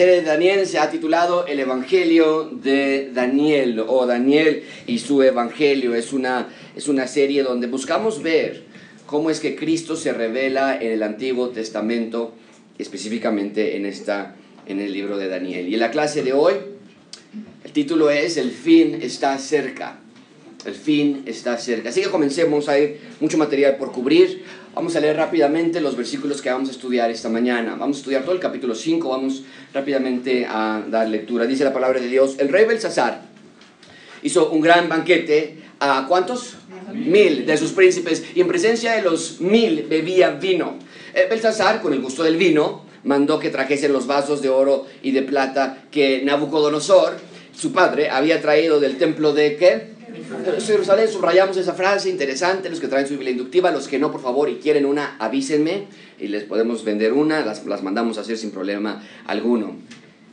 serie de Daniel se ha titulado El Evangelio de Daniel o Daniel y su Evangelio. Es una, es una serie donde buscamos ver cómo es que Cristo se revela en el Antiguo Testamento, específicamente en, esta, en el libro de Daniel. Y en la clase de hoy, el título es El fin está cerca. El fin está cerca. Así que comencemos, hay mucho material por cubrir. Vamos a leer rápidamente los versículos que vamos a estudiar esta mañana. Vamos a estudiar todo el capítulo 5, vamos rápidamente a dar lectura. Dice la palabra de Dios, el rey Belsasar hizo un gran banquete a cuántos? Mil de sus príncipes y en presencia de los mil bebía vino. Eh, Belsasar, con el gusto del vino, mandó que trajesen los vasos de oro y de plata que Nabucodonosor, su padre, había traído del templo de qué? Jerusalén, subrayamos esa frase interesante, los que traen su Biblia inductiva, los que no, por favor, y quieren una, avísenme y les podemos vender una, las, las mandamos a hacer sin problema alguno.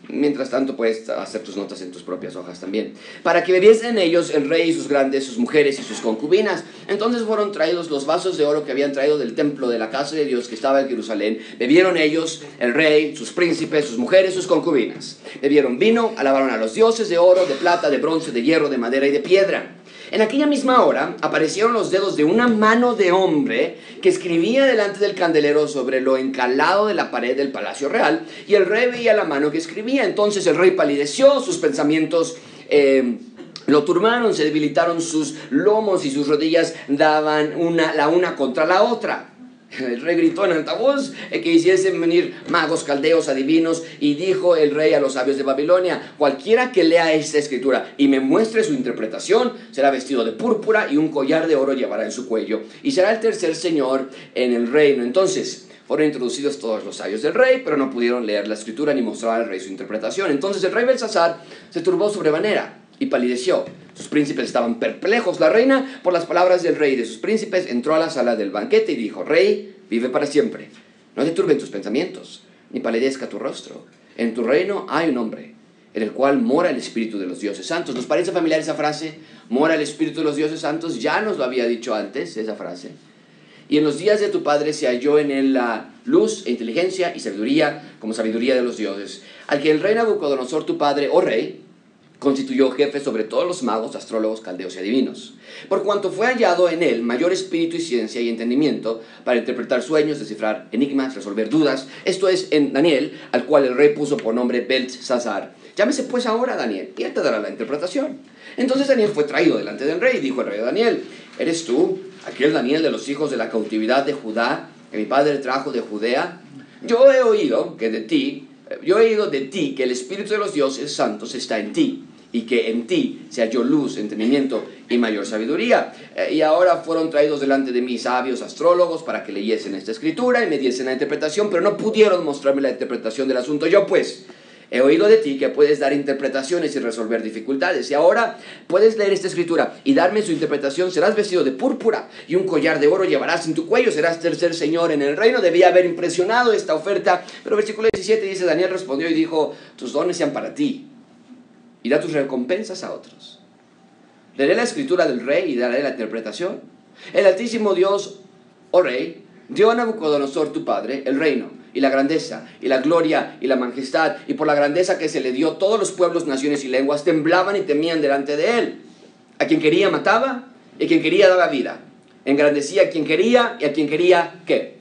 Mientras tanto, puedes hacer tus notas en tus propias hojas también. Para que bebiesen ellos el rey y sus grandes, sus mujeres y sus concubinas. Entonces fueron traídos los vasos de oro que habían traído del templo de la casa de Dios que estaba en Jerusalén. Bebieron ellos, el rey, sus príncipes, sus mujeres, sus concubinas. Bebieron vino, alabaron a los dioses de oro, de plata, de bronce, de hierro, de madera y de piedra. En aquella misma hora aparecieron los dedos de una mano de hombre que escribía delante del candelero sobre lo encalado de la pared del palacio real y el rey veía la mano que escribía. Entonces el rey palideció, sus pensamientos... Eh, lo turbaron, se debilitaron sus lomos y sus rodillas daban una, la una contra la otra. El rey gritó en alta voz eh, que hiciesen venir magos, caldeos, adivinos, y dijo el rey a los sabios de Babilonia, cualquiera que lea esta escritura y me muestre su interpretación, será vestido de púrpura y un collar de oro llevará en su cuello, y será el tercer señor en el reino. Entonces, fueron introducidos todos los sabios del rey, pero no pudieron leer la escritura ni mostrar al rey su interpretación. Entonces el rey Belsasar se turbó sobremanera y palideció. Sus príncipes estaban perplejos. La reina, por las palabras del rey y de sus príncipes, entró a la sala del banquete y dijo, Rey, vive para siempre. No te turben tus pensamientos, ni palidezca tu rostro. En tu reino hay un hombre, en el cual mora el Espíritu de los dioses santos. ¿Nos parece familiar esa frase? Mora el Espíritu de los dioses santos. Ya nos lo había dicho antes esa frase. Y en los días de tu padre se halló en él la luz e inteligencia y sabiduría como sabiduría de los dioses. Al que el rey Nabucodonosor, tu padre, oh rey, constituyó jefe sobre todos los magos, astrólogos, caldeos y adivinos, por cuanto fue hallado en él mayor espíritu y ciencia y entendimiento para interpretar sueños, descifrar enigmas, resolver dudas. Esto es en Daniel, al cual el rey puso por nombre Belsasar. Llámese pues ahora Daniel, y él te dará la interpretación. Entonces Daniel fue traído delante del rey, y dijo el rey Daniel, ¿eres tú aquel Daniel de los hijos de la cautividad de Judá, que mi padre trajo de Judea? Yo he oído que de ti, yo he oído de ti que el espíritu de los dioses santos está en ti y que en ti se halló luz, entendimiento y mayor sabiduría. Eh, y ahora fueron traídos delante de mí sabios astrólogos para que leyesen esta escritura y me diesen la interpretación, pero no pudieron mostrarme la interpretación del asunto. Yo pues he oído de ti que puedes dar interpretaciones y resolver dificultades. Y ahora puedes leer esta escritura y darme su interpretación. Serás vestido de púrpura y un collar de oro llevarás en tu cuello. Serás tercer señor en el reino. Debía haber impresionado esta oferta. Pero versículo 17 dice, Daniel respondió y dijo, tus dones sean para ti y da tus recompensas a otros. Leeré la escritura del rey y daré la interpretación. El Altísimo Dios, oh rey, dio a Nabucodonosor tu padre el reino y la grandeza y la gloria y la majestad y por la grandeza que se le dio todos los pueblos, naciones y lenguas temblaban y temían delante de él. A quien quería mataba y a quien quería daba vida. Engrandecía a quien quería y a quien quería qué?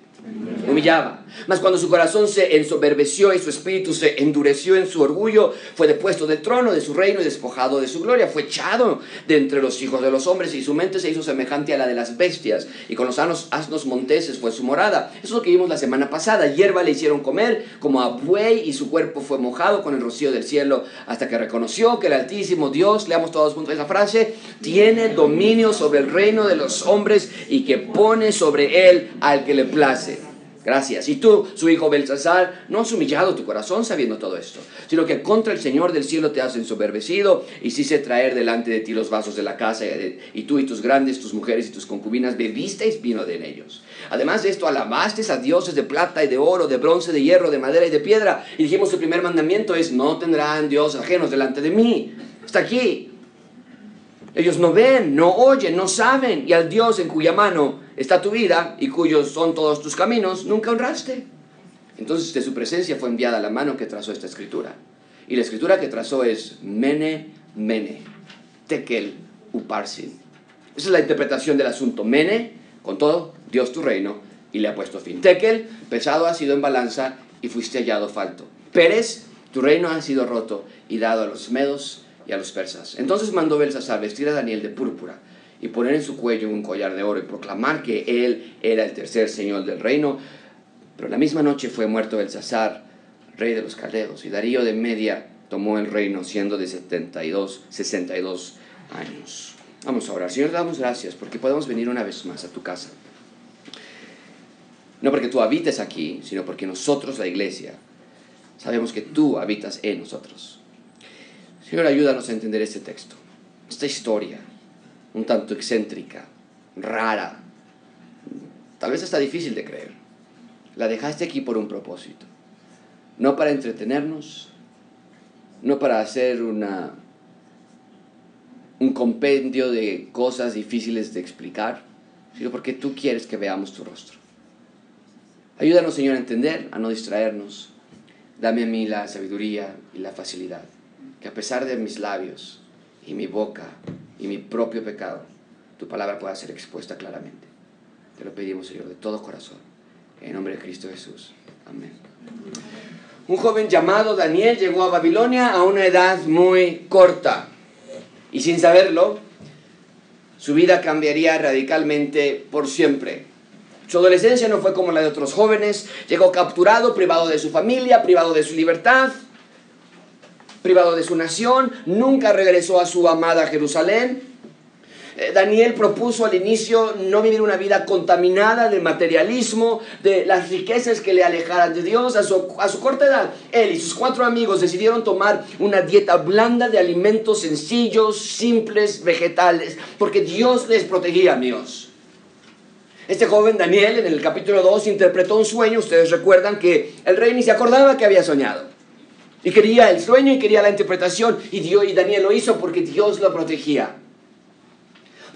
Humillaba. Mas cuando su corazón se ensoberbeció y su espíritu se endureció en su orgullo, fue depuesto del trono de su reino y despojado de su gloria. Fue echado de entre los hijos de los hombres y su mente se hizo semejante a la de las bestias. Y con los asnos, monteses fue su morada. Eso es lo que vimos la semana pasada. Hierba le hicieron comer como a buey y su cuerpo fue mojado con el rocío del cielo hasta que reconoció que el Altísimo Dios, leamos todos juntos esa frase, tiene dominio sobre el reino de los hombres y que pone sobre él al que le place. Gracias. Y tú, su hijo Belsasar, no has humillado tu corazón sabiendo todo esto, sino que contra el Señor del cielo te has ensoberbecido y hice traer delante de ti los vasos de la casa y tú y tus grandes, tus mujeres y tus concubinas bebisteis vino de ellos. Además de esto, alabasteis a dioses de plata y de oro, de bronce, de hierro, de madera y de piedra. Y dijimos, el primer mandamiento es, no tendrán dios ajenos delante de mí. Está aquí. Ellos no ven, no oyen, no saben. Y al Dios en cuya mano está tu vida y cuyos son todos tus caminos, nunca honraste. Entonces de su presencia fue enviada la mano que trazó esta escritura. Y la escritura que trazó es Mene, Mene, Tekel, Uparsin. Esa es la interpretación del asunto. Mene, con todo, Dios tu reino, y le ha puesto fin. Tekel, pesado ha sido en balanza y fuiste hallado falto. Pérez, tu reino ha sido roto y dado a los medos y a los persas. Entonces mandó Belsasar vestir a Daniel de púrpura y poner en su cuello un collar de oro y proclamar que él era el tercer señor del reino. Pero la misma noche fue muerto Belsasar, rey de los caldeos, y Darío de Media tomó el reino siendo de 72, 62 años. Vamos a orar. Señor, damos gracias porque podemos venir una vez más a tu casa. No porque tú habites aquí, sino porque nosotros, la iglesia, sabemos que tú habitas en nosotros. Señor, ayúdanos a entender este texto, esta historia, un tanto excéntrica, rara, tal vez hasta difícil de creer. La dejaste aquí por un propósito, no para entretenernos, no para hacer una, un compendio de cosas difíciles de explicar, sino porque tú quieres que veamos tu rostro. Ayúdanos, Señor, a entender, a no distraernos. Dame a mí la sabiduría y la facilidad, que a pesar de mis labios y mi boca y mi propio pecado, tu palabra pueda ser expuesta claramente. Te lo pedimos, Señor, de todo corazón. En nombre de Cristo Jesús. Amén. Un joven llamado Daniel llegó a Babilonia a una edad muy corta. Y sin saberlo, su vida cambiaría radicalmente por siempre. Su adolescencia no fue como la de otros jóvenes. Llegó capturado, privado de su familia, privado de su libertad, privado de su nación. Nunca regresó a su amada Jerusalén. Eh, Daniel propuso al inicio no vivir una vida contaminada de materialismo, de las riquezas que le alejaran de Dios. A su, a su, corta edad, él y sus cuatro amigos decidieron tomar una dieta blanda de alimentos sencillos, simples, vegetales, porque Dios les protegía, amigos. Este joven Daniel en el capítulo 2 interpretó un sueño, ustedes recuerdan que el rey ni se acordaba que había soñado. Y quería el sueño y quería la interpretación y, Dios, y Daniel lo hizo porque Dios lo protegía.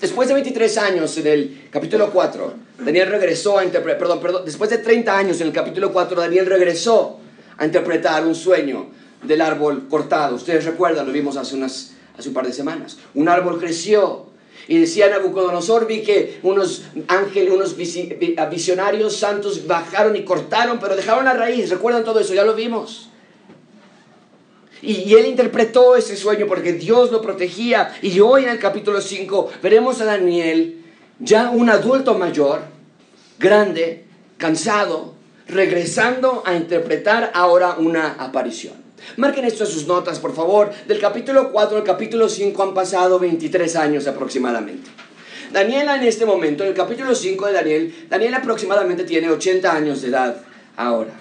Después de 23 años en el capítulo 4, Daniel regresó a interpretar, perdón, perdón, después de 30 años en el capítulo 4, Daniel regresó a interpretar un sueño del árbol cortado. Ustedes recuerdan, lo vimos hace, unas, hace un par de semanas. Un árbol creció y decía Nabucodonosor, vi que unos ángeles, unos visionarios santos bajaron y cortaron, pero dejaron la raíz. ¿Recuerdan todo eso? Ya lo vimos. Y, él interpretó ese sueño porque Dios lo protegía. Y hoy en el capítulo 5 veremos a Daniel, ya un adulto mayor, grande, cansado, regresando a interpretar ahora una aparición. Marquen esto en sus notas, por favor. Del capítulo 4 al capítulo 5 han pasado 23 años aproximadamente. Daniela en este momento, en el capítulo 5 de Daniel, Daniel aproximadamente tiene 80 años de edad ahora.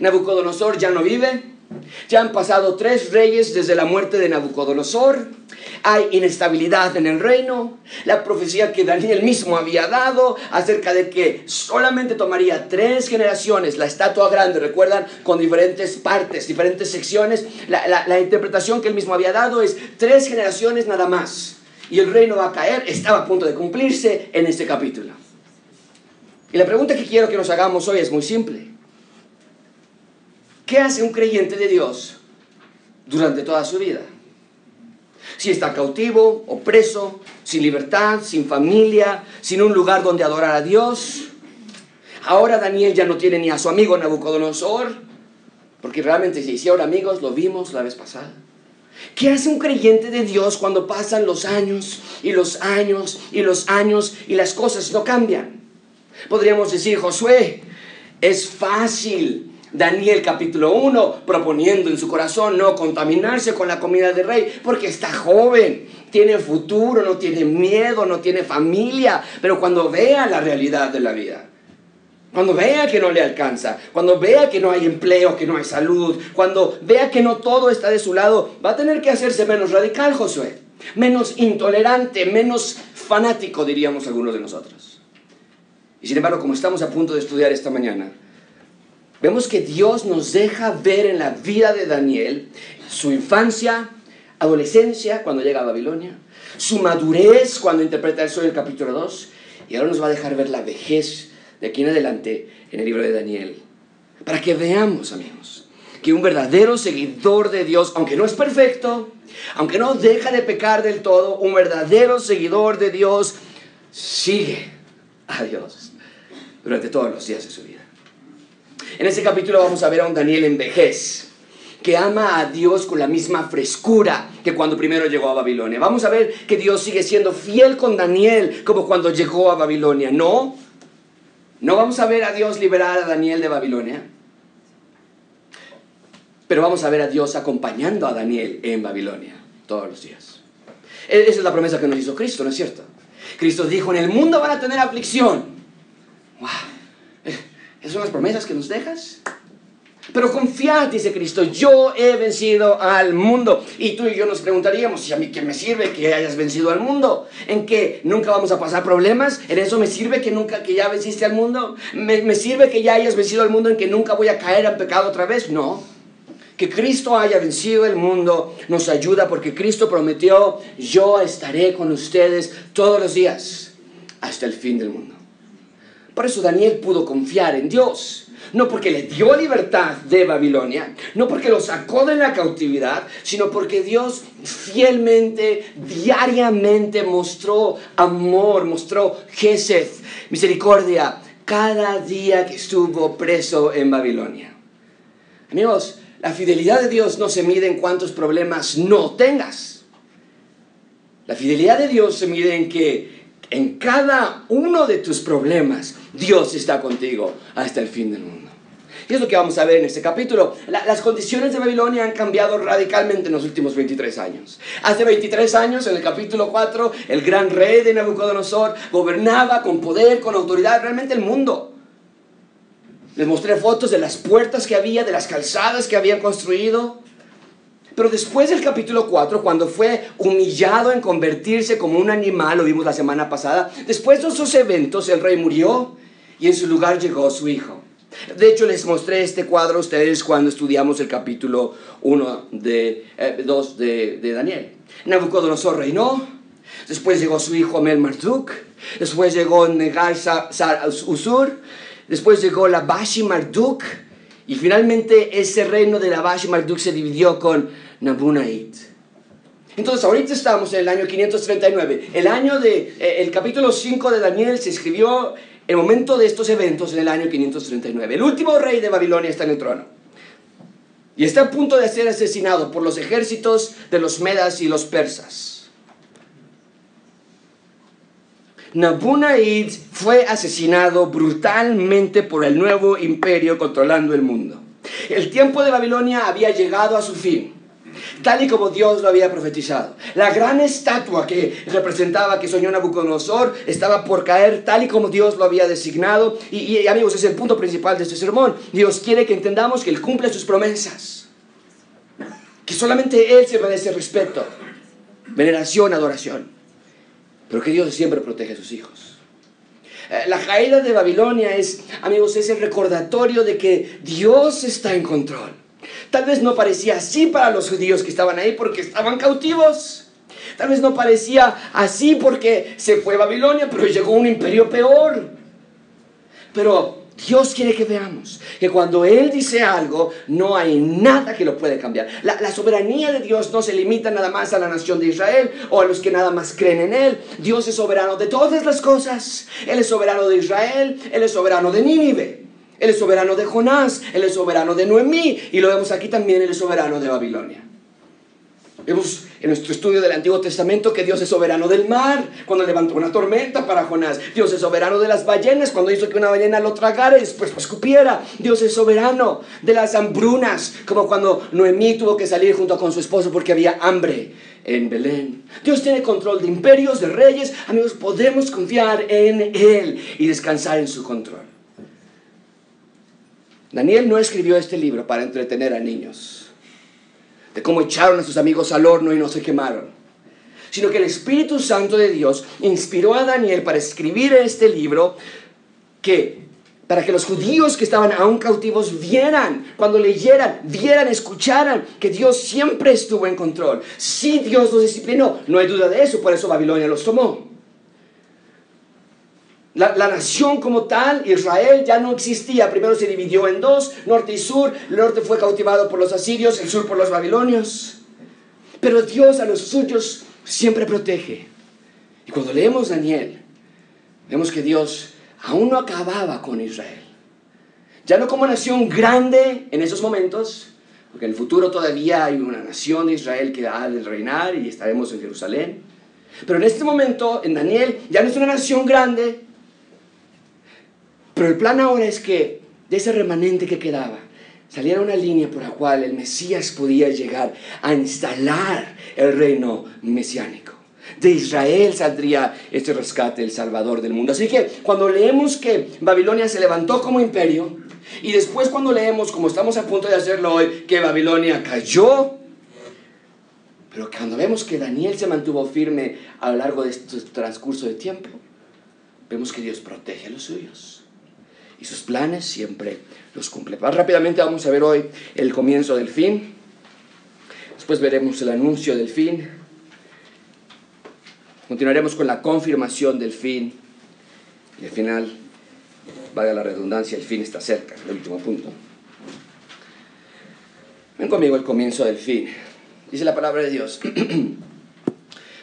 Nabucodonosor ya no vive, ya han pasado tres reyes desde la muerte de Nabucodonosor. Hay inestabilidad en el reino. La profecía que Daniel mismo había dado acerca de que solamente tomaría tres generaciones la estatua grande, recuerdan, con diferentes partes, diferentes secciones. La, la interpretación que él mismo había dado es tres generaciones nada más. Y el reino va a caer, estaba a punto de cumplirse en este capítulo. Y la pregunta que quiero que nos hagamos hoy es muy simple. ¿Qué hace un creyente de Dios durante toda su vida? Si está cautivo o preso, sin libertad, sin familia, sin un lugar donde adorar a Dios. Ahora Daniel ya no tiene ni a su amigo Nabucodonosor, porque realmente se hicieron amigos, lo vimos la vez pasada. ¿Qué hace un creyente de Dios cuando pasan los años y los años y los años y las cosas no cambian? Podríamos decir, Josué, es fácil Daniel capítulo 1, proponiendo en su corazón no contaminarse con la comida del rey, porque está joven, tiene futuro, no tiene miedo, no tiene familia, pero cuando vea la realidad de la vida, cuando vea que no le alcanza, cuando vea que no hay empleo, que no hay salud, cuando vea que no todo está de su lado, va a tener que hacerse menos radical, Josué, menos intolerante, menos fanático, diríamos algunos de nosotros. Y sin embargo, como estamos a punto de estudiar esta mañana, Vemos que Dios nos deja ver en la vida de Daniel su infancia, adolescencia cuando llega a Babilonia, su madurez cuando interpreta el sueño del capítulo 2, y ahora nos va a dejar ver la vejez de aquí en adelante en el libro de Daniel. Para que veamos, amigos, que un verdadero seguidor de Dios, aunque no es perfecto, aunque no deja de pecar del todo, un verdadero seguidor de Dios sigue a Dios durante todos los días de su vida. En este capítulo vamos a ver a un Daniel en vejez que ama a Dios con la misma frescura que cuando primero llegó a Babilonia. Vamos a ver que Dios sigue siendo fiel con Daniel como cuando llegó a Babilonia. No, no vamos a ver a Dios liberar a Daniel de Babilonia, pero vamos a ver a Dios acompañando a Daniel en Babilonia todos los días. E-, esa es la promesa que nos hizo Cristo, ¿no es cierto? Cristo dijo, en el mundo van a tener aflicción. ¡Wow! ¿Esas son las promesas que nos dejas? Pero confiad, dice Cristo, yo he vencido al mundo. Y tú y yo nos preguntaríamos, ¿y a mí qué me sirve que hayas vencido al mundo? ¿En que nunca vamos a pasar problemas? ¿En eso me sirve que nunca que ya venciste al mundo? ¿Me, me sirve que ya hayas vencido al mundo en que nunca voy a caer en pecado otra vez? No. Que Cristo haya vencido el mundo nos ayuda porque Cristo prometió, yo estaré con ustedes todos los días hasta el fin del mundo. Por eso Daniel pudo confiar en Dios. No porque le dio libertad de Babilonia, no porque lo sacó de la cautividad, sino porque Dios fielmente, diariamente mostró amor, mostró Gesed, misericordia, cada día que estuvo preso en Babilonia. Amigos, la fidelidad de Dios no se mide en cuántos problemas no tengas. La fidelidad de Dios se mide en que en cada uno de tus problemas Dios está contigo hasta el fin del mundo. Y es lo que vamos a ver en este capítulo. las condiciones de Babilonia han cambiado radicalmente en los últimos 23 años. Hace 23 años, en el capítulo 4, el gran rey de Nabucodonosor gobernaba con poder, con autoridad, realmente el mundo. Les mostré fotos de las puertas que había, de las calzadas que habían construido. Pero después del capítulo 4, cuando fue humillado en convertirse como un animal, lo vimos la semana pasada, después de esos eventos el rey murió y en su lugar llegó su hijo. De hecho, les mostré este cuadro a ustedes cuando estudiamos el capítulo 1 de, 2 eh, de, Daniel. Nabucodonosor reinó, después llegó su hijo Amel Marduk, después llegó Negal Sar Usur, Después llegó la Bashi Marduk y finalmente ese reino de la Bashi Marduk se dividió con Nabunait. Entonces ahorita estamos en el año 539. El año de eh, el capítulo 5 de Daniel se escribió el momento de estos eventos en el año 539. El último rey de Babilonia está en el trono. Y está a punto de ser asesinado por los ejércitos de los medas y los persas. Nabunaid fue asesinado brutalmente por el nuevo imperio controlando el mundo. El tiempo de Babilonia había llegado a su fin, tal y como Dios lo había profetizado. La gran estatua que representaba que soñó Nabucodonosor estaba por caer tal y como Dios lo había designado. Y, amigos, es el punto principal de este sermón. Dios quiere que entendamos que Él cumple sus promesas. Que solamente Él se merece respeto, veneración, adoración pero que Dios siempre protege a sus hijos. Eh, la caída de Babilonia es, amigos, es el recordatorio de que Dios está en control. Tal vez no parecía así para los judíos que estaban ahí porque estaban cautivos. Tal vez no parecía así porque se fue Babilonia, pero llegó un imperio peor. Pero Dios quiere que veamos que cuando Él dice algo, no hay nada que lo puede cambiar. La, soberanía de Dios no se limita nada más a la nación de Israel o a los que nada más creen en Él. Dios es soberano de todas las cosas. Él es soberano de Israel, Él es soberano de Nínive. Él es soberano de Jonás, Él es soberano de Noemí y lo vemos aquí también, Él es soberano de Babilonia. Vemos en nuestro estudio del Antiguo Testamento que Dios es soberano del mar, cuando levantó una tormenta para Jonás. Dios es soberano de las ballenas, cuando hizo que una ballena lo tragara y después lo escupiera. Dios es soberano de las hambrunas, como cuando Noemí tuvo que salir junto con su esposo porque había hambre en Belén. Dios tiene control de imperios, de reyes. Amigos, podemos confiar en Él y descansar en su control. Daniel no escribió este libro para entretener a niños de cómo echaron a sus amigos al horno y no se quemaron, sino que el Espíritu Santo de Dios inspiró a Daniel para escribir este libro que para que los judíos que estaban aún cautivos vieran, cuando leyeran, vieran, escucharan que Dios siempre estuvo en control. Sí, Dios los disciplinó, no hay duda de eso, por eso Babilonia los tomó. La, nación como tal, Israel, ya no existía. Primero se dividió en dos, norte y sur. El norte fue cautivado por los asirios, el sur por los babilonios. Pero Dios a los suyos siempre protege. Y cuando leemos Daniel, vemos que Dios aún no acababa con Israel. Ya no como nación grande en esos momentos, porque en el futuro todavía hay una nación de Israel que ha de reinar y estaremos en Jerusalén. Pero en este momento, en Daniel, ya no es una nación grande, pero el plan ahora es que de ese remanente que quedaba, saliera una línea por la cual el Mesías podía llegar a instalar el reino mesiánico. De Israel saldría este rescate, el Salvador del mundo. Así que cuando leemos que Babilonia se levantó como imperio, y después cuando leemos, como estamos a punto de hacerlo hoy, que Babilonia cayó, pero cuando vemos que Daniel se mantuvo firme a lo largo de este transcurso de tiempo, vemos que Dios protege a los suyos. Y sus planes siempre los cumple. Más rápidamente vamos a ver hoy el comienzo del fin. Después veremos el anuncio del fin. Continuaremos con la confirmación del fin. Y al final, valga la redundancia, el fin está cerca, el último punto. Ven conmigo el comienzo del fin. Dice la palabra de Dios.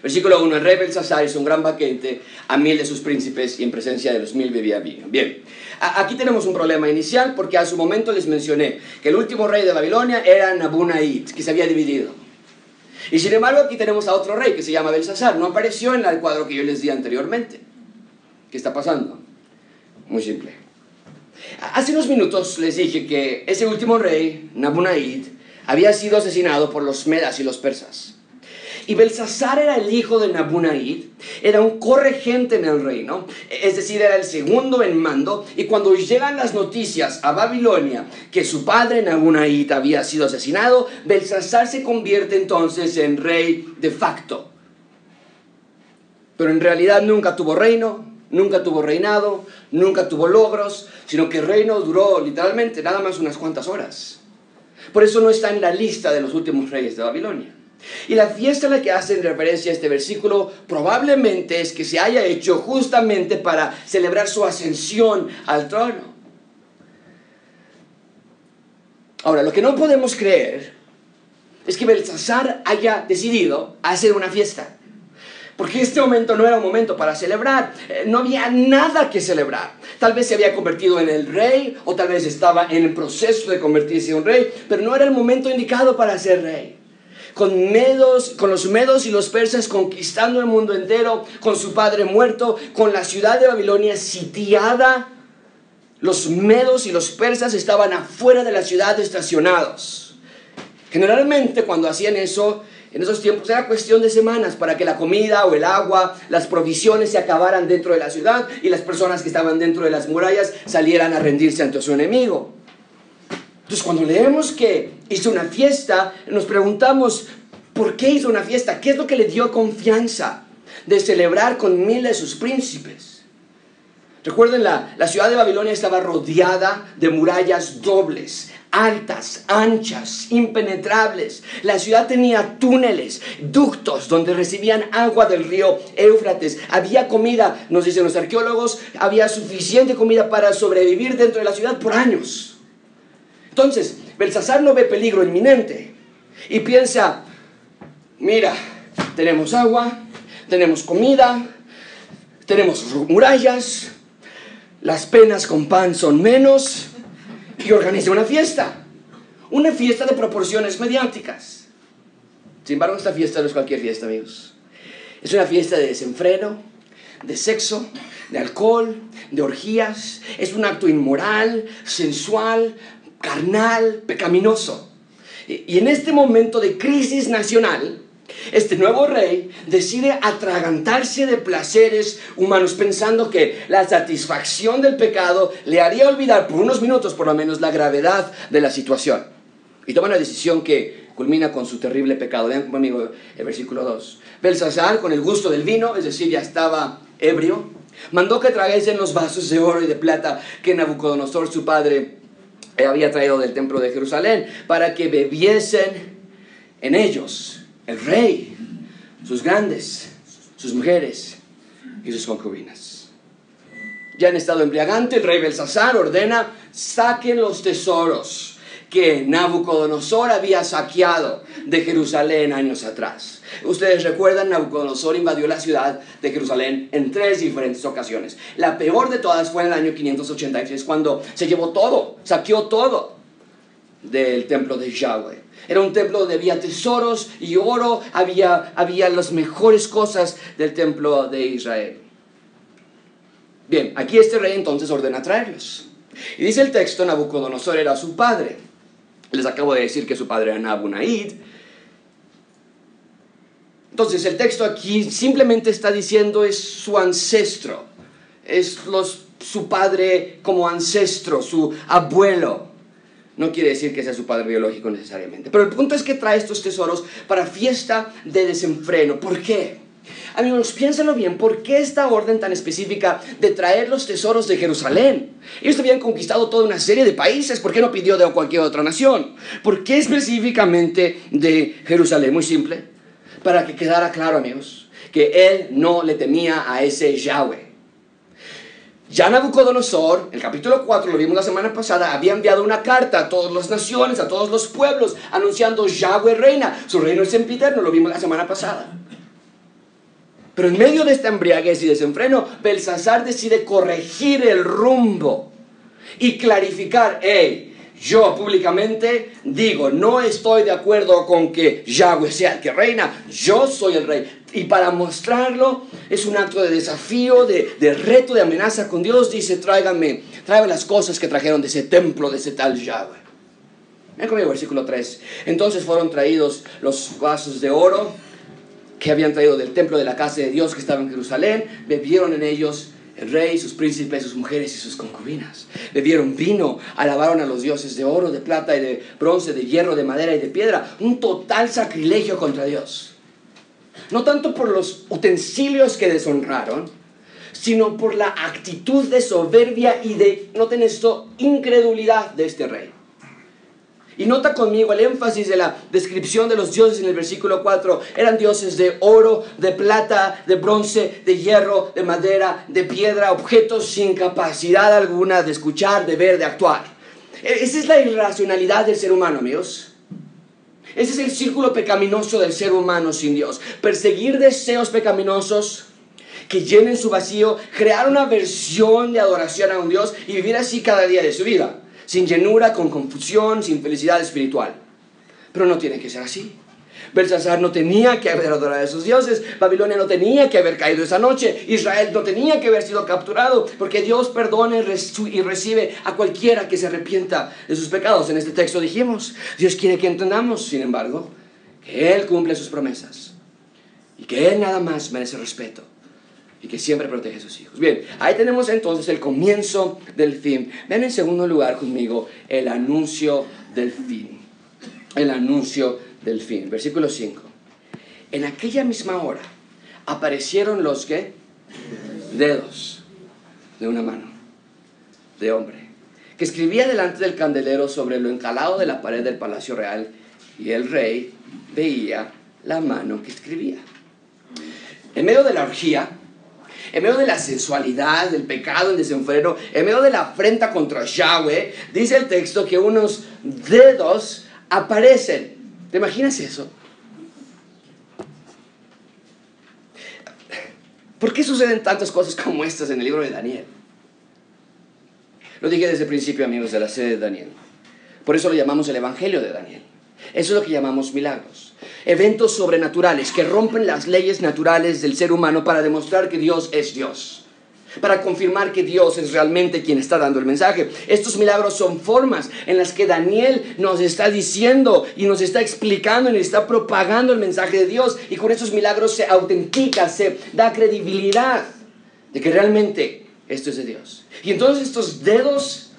Versículo 1. El rey Belsasar hizo un gran banquete a mil de sus príncipes y en presencia de los mil bebía vino. Bien, aquí tenemos un problema inicial porque a su momento les mencioné que el último rey de Babilonia era Nabunaid, que se había dividido. Y sin embargo aquí tenemos a otro rey que se llama Belsasar. No apareció en el cuadro que yo les di anteriormente. ¿Qué está pasando? Muy simple. Hace unos minutos les dije que ese último rey, Nabunaid, había sido asesinado por los medas y los persas. Y Belsasar era el hijo de Nabunaid, era un corregente en el reino, es decir, era el segundo en mando. Y cuando llegan las noticias a Babilonia que su padre Nabunaid había sido asesinado, Belsasar se convierte entonces en rey de facto. Pero en realidad nunca tuvo reino, nunca tuvo reinado, nunca tuvo logros, sino que el reino duró literalmente nada más unas cuantas horas. Por eso no está en la lista de los últimos reyes de Babilonia. Y la fiesta a la que hacen referencia este versículo probablemente es que se haya hecho justamente para celebrar su ascensión al trono. Ahora, lo que no podemos creer es que Belsasar haya decidido hacer una fiesta. Porque este momento no era un momento para celebrar, eh, no había nada que celebrar. Tal vez se había convertido en el rey o tal vez estaba en el proceso de convertirse en un rey, pero no era el momento indicado para ser rey con, medos, con los medos y los persas conquistando el mundo entero, con su padre muerto, con la ciudad de Babilonia sitiada. Los medos y los persas estaban afuera de la ciudad estacionados. Generalmente cuando hacían eso, en esos tiempos era cuestión de semanas para que la comida o el agua, las provisiones se acabaran dentro de la ciudad y las personas que estaban dentro de las murallas salieran a rendirse ante su enemigo. Entonces cuando leemos que hizo una fiesta, nos preguntamos, ¿por qué hizo una fiesta? ¿Qué es lo que le dio confianza de celebrar con mil de sus príncipes? Recuerden, la, la ciudad de Babilonia estaba rodeada de murallas dobles, altas, anchas, impenetrables. La ciudad tenía túneles, ductos donde recibían agua del río Éufrates. Había comida, nos dicen los arqueólogos, había suficiente comida para sobrevivir dentro de la ciudad por años. Entonces, Belsasar no ve peligro inminente y piensa, mira, tenemos agua, tenemos comida, tenemos murallas, las penas con pan son menos y organiza una fiesta. Una fiesta de proporciones mediáticas. Sin embargo, esta fiesta no es cualquier fiesta, amigos. Es una fiesta de desenfreno, de sexo, de alcohol, de orgías. Es un acto inmoral, sensual, carnal, pecaminoso. Y en este momento de crisis nacional, este nuevo rey decide atragantarse de placeres humanos pensando que la satisfacción del pecado le haría olvidar por unos minutos por lo menos la gravedad de la situación. Y toma una decisión que culmina con su terrible pecado. Vean conmigo el versículo 2. Belsasar, con el gusto del vino, es decir, ya estaba ebrio, mandó que tragesen los vasos de oro y de plata que Nabucodonosor, su padre, había traído del templo de Jerusalén para que bebiesen en ellos el rey, sus grandes, sus mujeres y sus concubinas. ya en estado embriagante, el rey Belsasar ordena, saquen los tesoros que Nabucodonosor había saqueado de Jerusalén años atrás. Ustedes recuerdan, Nabucodonosor invadió la ciudad de Jerusalén en tres diferentes ocasiones. La peor de todas fue en el año 583, cuando se llevó todo, saqueó todo del templo de Yahweh. Era un templo donde había tesoros y oro, había, había las mejores cosas del templo de Israel. Bien, aquí este rey entonces ordena traerlos. Y dice el texto, Nabucodonosor era su padre. Les acabo de decir que su padre era Nabunaid. Entonces el texto aquí simplemente está diciendo es su ancestro, es su padre como ancestro, su abuelo. No quiere decir que sea su padre biológico necesariamente. Pero el punto es que trae estos tesoros para fiesta de desenfreno. ¿Por qué? Amigos, piénsenlo bien, ¿por qué esta orden tan específica de traer los tesoros de Jerusalén? Ellos habían conquistado toda una serie de países, ¿por qué no pidió de cualquier otra nación? ¿Por qué específicamente de Jerusalén? Muy simple, para que quedara claro, amigos, que él no le temía a ese Yahweh. Ya Nabucodonosor, el capítulo 4, lo vimos la semana pasada, había enviado una carta a todas las naciones, a todos los pueblos, anunciando Yahweh reina. Su reino es sempiterno, lo vimos la semana pasada. Pero en medio de esta embriaguez y desenfreno, Belsasar decide corregir el rumbo y clarificar, hey, yo públicamente digo, no estoy de acuerdo con que Yahweh sea el que reina, yo soy el rey. Y para mostrarlo es un acto de desafío, de, reto, de amenaza con Dios. Dice, tráiganme, tráiganme las cosas que trajeron de ese templo, de ese tal Yahweh. Ven conmigo, versículo 3. Entonces fueron traídos los vasos de oro que habían traído del templo de la casa de Dios que estaba en Jerusalén, bebieron en ellos el rey, sus príncipes, sus mujeres y sus concubinas. Bebieron vino, alabaron a los dioses de oro, de plata y de bronce, de hierro, de madera y de piedra. Un total sacrilegio contra Dios. No tanto por los utensilios que deshonraron, sino por la actitud de soberbia y de, noten esto, incredulidad de este rey. Y nota conmigo el énfasis de la descripción de los dioses en el versículo 4. Eran dioses de oro, de plata, de bronce, de hierro, de madera, de piedra, objetos sin capacidad alguna de escuchar, de ver, de actuar. E, esa es la irracionalidad del ser humano, amigos. Ese es el círculo pecaminoso del ser humano sin Dios. Perseguir deseos pecaminosos que llenen su vacío, crear una versión de adoración a un Dios y vivir así cada día de su vida sin llenura, con confusión, sin felicidad espiritual. Pero no tiene que ser así. Belsasar no tenía que haber adorado a esos dioses, Babilonia no tenía que haber caído esa noche, Israel no tenía que haber sido capturado, porque Dios perdona y recibe a cualquiera que se arrepienta de sus pecados. En este texto dijimos, Dios quiere que entendamos, sin embargo, que Él cumple sus promesas y que Él nada más merece respeto y que siempre protege a sus hijos. Bien, ahí tenemos entonces el comienzo del fin. Ven en segundo lugar conmigo el anuncio del fin. El anuncio del fin. Versículo 5. En aquella misma hora aparecieron los que dedos de una mano de hombre que escribía delante del candelero sobre lo encalado de la pared del palacio real y el rey veía la mano que escribía. En medio de la orgía, en medio de la sensualidad, del pecado, el desenfreno, en medio de la afrenta contra Yahweh, dice el texto que unos dedos aparecen. ¿Te imaginas eso? ¿Por qué suceden tantas cosas como estas en el libro de Daniel? Lo dije desde el principio, amigos, de la sede de Daniel. Por eso lo llamamos el Evangelio de Daniel. Eso es lo que llamamos milagros. Eventos sobrenaturales que rompen las leyes naturales del ser humano para demostrar que Dios es Dios. Para confirmar que Dios es realmente quien está dando el mensaje. Estos milagros son formas en las que Daniel nos está diciendo y nos está explicando y está propagando el mensaje de Dios. Y con estos milagros se autentica, se da credibilidad de que realmente esto es de Dios. Y entonces estos dedos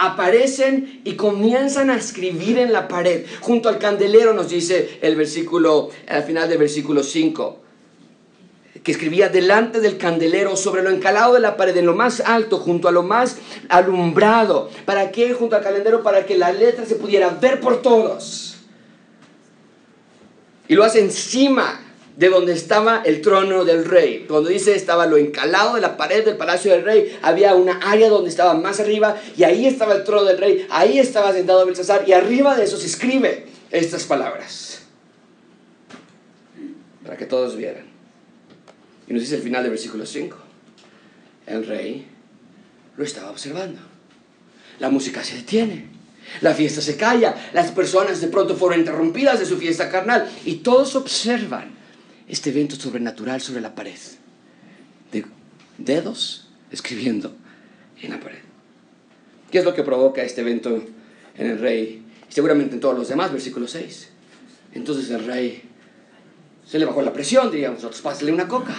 aparecen y comienzan a escribir en la pared. Junto al candelero nos dice el versículo, al final del versículo 5, que escribía delante del candelero sobre lo encalado de la pared, en lo más alto, junto a lo más alumbrado. ¿Para qué? Junto al candelero, para que la letra se pudiera ver por todos. Y lo hace encima de donde estaba el trono del rey. Cuando dice estaba lo encalado de la pared del palacio del rey, había una área donde estaba más arriba y ahí estaba el trono del rey, ahí estaba sentado Belsasar y arriba de eso se escribe estas palabras. Para que todos vieran. Y nos dice el final del versículo 5. El rey lo estaba observando. La música se detiene. La fiesta se calla. Las personas de pronto fueron interrumpidas de su fiesta carnal. Y todos observan este evento sobrenatural sobre la pared. De dedos escribiendo en la pared. ¿Qué es lo que provoca este evento en el rey? Y seguramente en todos los demás, versículo 6. Entonces el rey se le bajó la presión, diríamos nosotros, pásale una coca.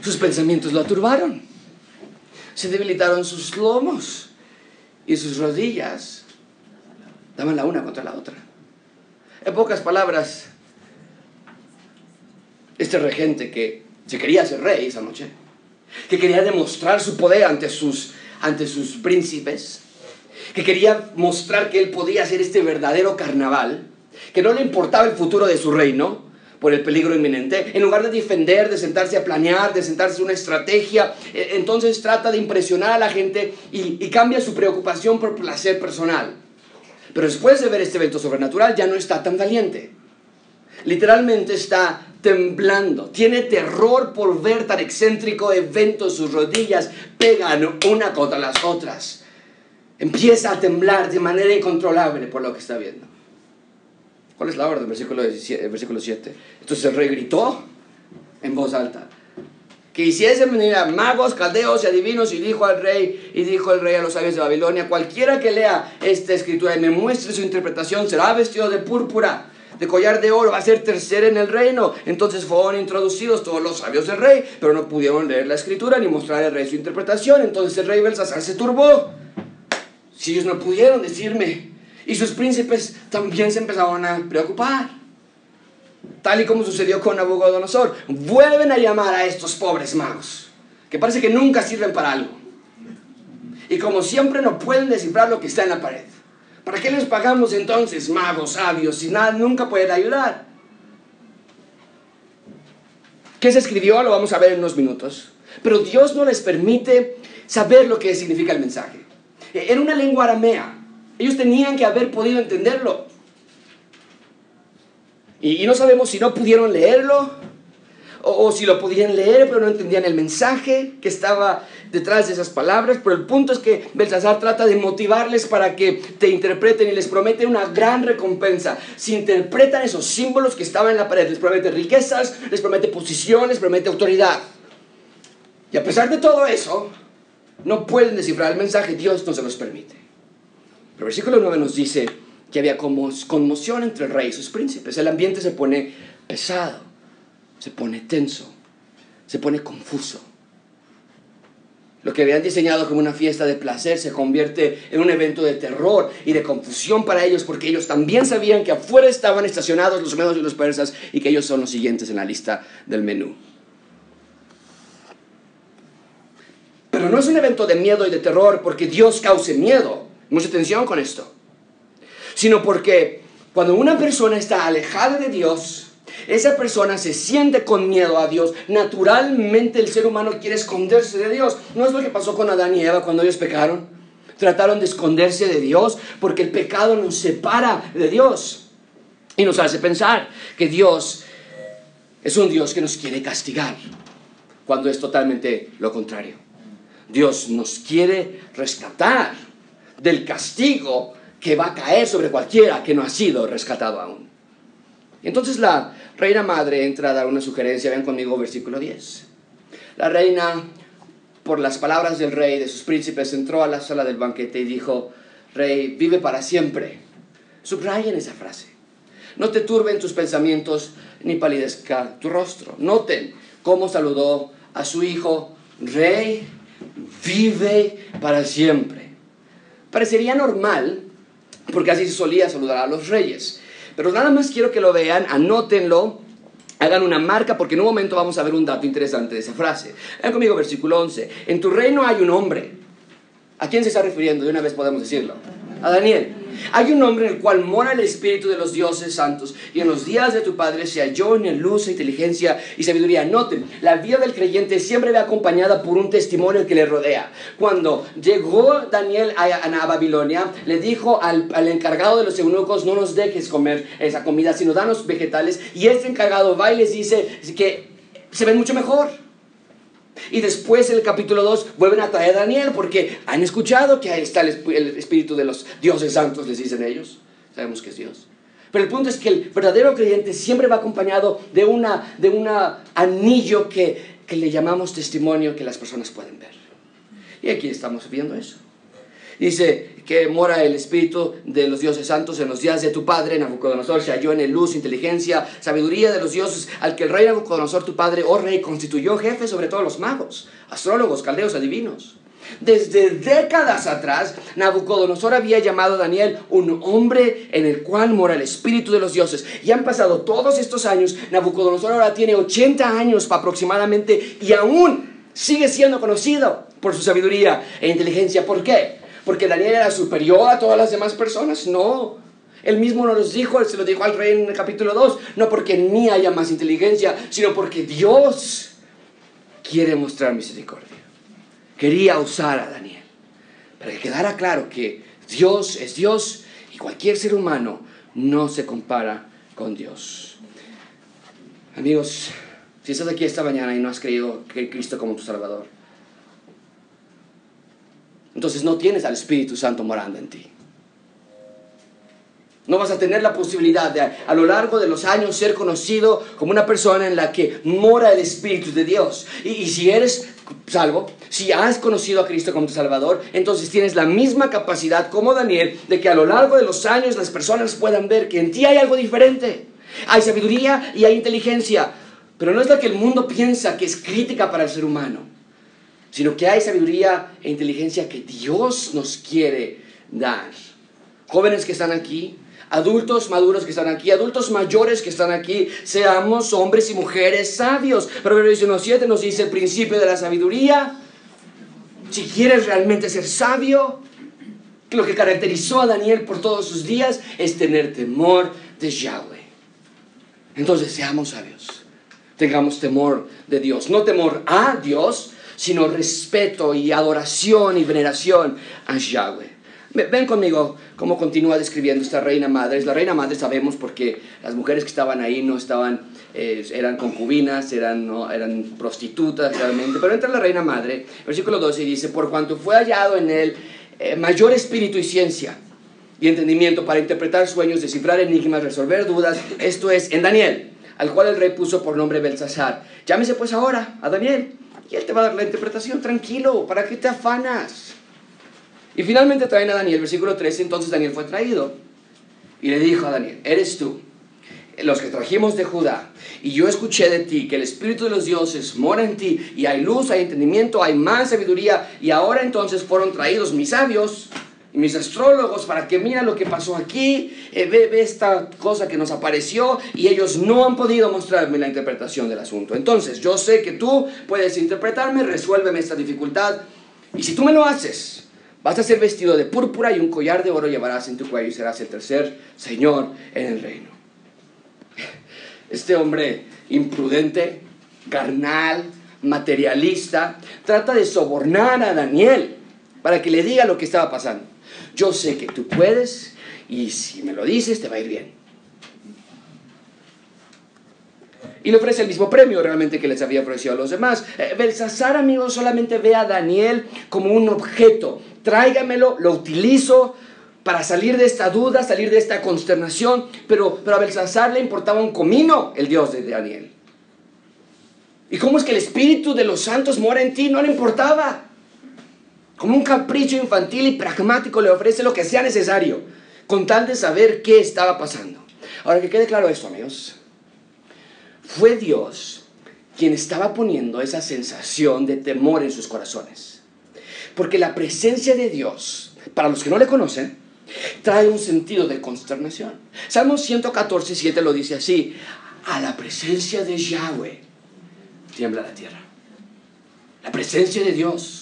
Sus pensamientos lo aturbaron. Se debilitaron sus lomos y sus rodillas daban la una contra la otra. En pocas palabras, este regente que se quería ser rey esa noche, que quería demostrar su poder ante sus, ante sus príncipes, que quería mostrar que él podía hacer este verdadero carnaval, que no le importaba el futuro de su reino por el peligro inminente, en lugar de defender, de sentarse a planear, de sentarse una estrategia, e, entonces trata de impresionar a la gente y cambia su preocupación por placer personal. Pero después de ver este evento sobrenatural ya no está tan valiente. Literalmente está temblando, tiene terror por ver tan excéntrico evento, sus rodillas pegan una contra las otras. Empieza a temblar de manera incontrolable por lo que está viendo. ¿Cuál es la orden? Versículo, versículo 7. Entonces el rey gritó en voz alta que hiciesen venir a magos, caldeos y adivinos y dijo al rey, y dijo el rey a los sabios de Babilonia, cualquiera que lea esta escritura y me muestre su interpretación será vestido de púrpura de collar de oro, va a ser tercero en el reino. Entonces fueron introducidos todos los sabios del rey, pero no pudieron leer la escritura ni mostrar al rey su interpretación. Entonces el rey Belsasar se turbó. Si ellos no pudieron decirme, y sus príncipes también se empezaron a preocupar. Tal y como sucedió con Nabucodonosor, vuelven a llamar a estos pobres magos, que parece que nunca sirven para algo. Y como siempre no pueden descifrar lo que está en la pared. ¿Para qué les pagamos entonces magos, sabios, si nada, nunca pueden ayudar? ¿Qué se escribió? Lo vamos a ver en unos minutos. Pero Dios no les permite saber lo que significa el mensaje. Era una lengua aramea. Ellos tenían que haber podido entenderlo. Y no sabemos si no pudieron leerlo o, si lo podían leer pero no entendían el mensaje que estaba detrás de esas palabras, pero el punto es que Belsasar trata de motivarles para que te interpreten y les promete una gran recompensa. Si interpretan esos símbolos que estaban en la pared, les promete riquezas, les promete posición, les promete autoridad. Y a pesar de todo eso, no pueden descifrar el mensaje, Dios no se los permite. Pero el versículo 9 nos dice que había conmoción entre el rey y sus príncipes. El ambiente se pone pesado se pone tenso, se pone confuso. Lo que habían diseñado como una fiesta de placer se convierte en un evento de terror y de confusión para ellos porque ellos también sabían que afuera estaban estacionados los medos y los persas y que ellos son los siguientes en la lista del menú. Pero no es un evento de miedo y de terror porque Dios cause miedo. Mucha atención con esto. Sino porque cuando una persona está alejada de Dios, esa persona se siente con miedo a Dios. Naturalmente el ser humano quiere esconderse de Dios. ¿No es lo que pasó con Adán y Eva cuando ellos pecaron? Trataron de esconderse de Dios porque el pecado nos separa de Dios y nos hace pensar que Dios es un Dios que nos quiere castigar, cuando es totalmente lo contrario. Dios nos quiere rescatar del castigo que va a caer sobre cualquiera que no ha sido rescatado aún. Entonces la reina madre entra a dar una sugerencia, vean conmigo versículo 10. La reina, por las palabras del rey, de sus príncipes, entró a la sala del banquete y dijo, rey, vive para siempre. Subrayen esa frase. No te turben tus pensamientos ni palidezca tu rostro. Noten cómo saludó a su hijo, rey, vive para siempre. Parecería normal, porque así se solía saludar a los reyes. Pero nada más quiero que lo vean, anótenlo, hagan una marca porque en un momento vamos a ver un dato interesante de esa frase. Vean conmigo versículo 11. En tu reino hay un hombre. ¿A quién se está refiriendo? De una vez podemos decirlo. A Daniel. Hay un hombre en el cual mora el espíritu de los dioses santos y en los días de tu padre se halló en luz, inteligencia y sabiduría. Noten, la vida del creyente siempre va acompañada por un testimonio que le rodea. Cuando llegó Daniel a, Babilonia, le dijo al, al, encargado de los eunucos, no nos dejes comer esa comida, sino danos vegetales. Y este encargado va y les dice que se ven mucho mejor. Y después en el capítulo 2 vuelven a traer a Daniel porque han escuchado que ahí está el, espíritu de los dioses santos, les dicen ellos. Sabemos que es Dios. Pero el punto es que el verdadero creyente siempre va acompañado de un de una anillo que, que le llamamos testimonio que las personas pueden ver. Y aquí estamos viendo eso. Dice que mora el espíritu de los dioses santos en los días de tu padre, Nabucodonosor, se halló en el luz, inteligencia, sabiduría de los dioses, al que el rey Nabucodonosor, tu padre, oh rey, constituyó jefe sobre todos los magos, astrólogos, caldeos, adivinos. Desde décadas atrás, Nabucodonosor había llamado a Daniel un hombre en el cual mora el espíritu de los dioses. Y han pasado todos estos años. Nabucodonosor ahora tiene 80 años aproximadamente y aún sigue siendo conocido por su sabiduría e inteligencia. ¿Por qué? Porque Daniel era superior a todas las demás personas. No. Él mismo nos lo dijo, él se lo dijo al rey en el capítulo 2. No porque en mí haya más inteligencia, sino porque Dios quiere mostrar misericordia. Quería usar a Daniel. Para que quedara claro que Dios es Dios y cualquier ser humano no se compara con Dios. Amigos, si estás aquí esta mañana y no has creído que Cristo como tu Salvador, entonces no tienes al Espíritu Santo morando en ti. No vas a tener la posibilidad de a lo largo de los años ser conocido como una persona en la que mora el Espíritu de Dios. Y, si eres salvo, si has conocido a Cristo como tu Salvador, entonces tienes la misma capacidad como Daniel de que a lo largo de los años las personas puedan ver que en ti hay algo diferente. Hay sabiduría y hay inteligencia, pero no es la que el mundo piensa que es crítica para el ser humano sino que hay sabiduría e inteligencia que Dios nos quiere dar. Jóvenes que están aquí, adultos maduros que están aquí, adultos mayores que están aquí, seamos hombres y mujeres sabios. Proverbios 1.7 nos dice el principio de la sabiduría. Si quieres realmente ser sabio, lo que caracterizó a Daniel por todos sus días es tener temor de Yahweh. Entonces seamos sabios, tengamos temor de Dios, no temor a Dios, sino respeto y adoración y veneración a Yahweh. Ven conmigo cómo continúa describiendo esta reina madre. Es la reina madre sabemos porque las mujeres que estaban ahí no estaban, eh, eran concubinas, eran, eran prostitutas realmente. Pero entra la reina madre, versículo 12 dice, por cuanto fue hallado en él eh, mayor espíritu y ciencia y entendimiento para interpretar sueños, descifrar enigmas, resolver dudas, esto es en Daniel, al cual el rey puso por nombre Belsasar. Llámese pues ahora a Daniel y te va a dar la interpretación, tranquilo, ¿para qué te afanas? Y finalmente traen a Daniel, versículo 13, entonces Daniel fue traído. Y le dijo a Daniel, eres tú, los que trajimos de Judá, y yo escuché de ti que el Espíritu de los dioses mora en ti, y hay luz, hay entendimiento, hay más sabiduría, y ahora entonces fueron traídos mis sabios mis astrólogos para que mira lo que pasó aquí, eh, ve, esta cosa que nos apareció y ellos no han podido mostrarme la interpretación del asunto. Entonces, yo sé que tú puedes interpretarme, resuélveme esta dificultad y si tú me lo haces, vas a ser vestido de púrpura y un collar de oro llevarás en tu cuello y serás el tercer señor en el reino. Este hombre imprudente, carnal, materialista, trata de sobornar a Daniel para que le diga lo que estaba pasando yo sé que tú puedes y si me lo dices te va a ir bien. Y le ofrece el mismo premio realmente que les había ofrecido a los demás. Eh, Belsasar, amigos, solamente ve a Daniel como un objeto. Tráigamelo, lo utilizo para salir de esta duda, salir de esta consternación. Pero, pero a Belsasar le importaba un comino el Dios de Daniel. ¿Y cómo es que el Espíritu de los santos mora en ti? No le importaba como un capricho infantil y pragmático, le ofrece lo que sea necesario, con tal de saber qué estaba pasando. Ahora que quede claro esto, amigos, fue Dios quien estaba poniendo esa sensación de temor en sus corazones. Porque la presencia de Dios, para los que no le conocen, trae un sentido de consternación. Salmo 114, 7 lo dice así, a la presencia de Yahweh tiembla la tierra. La presencia de Dios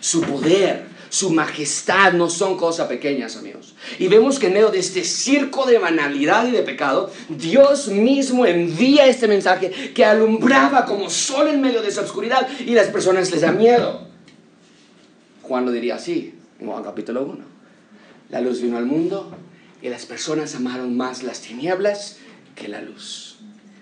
su poder, su majestad no son cosas pequeñas, amigos. Y vemos que en medio de este circo de banalidad y de pecado, Dios mismo envía este mensaje que alumbraba como sol en medio de esa oscuridad y las personas les da miedo. Juan lo diría así, en Juan capítulo 1. La luz vino al mundo y las personas amaron más las tinieblas que la luz.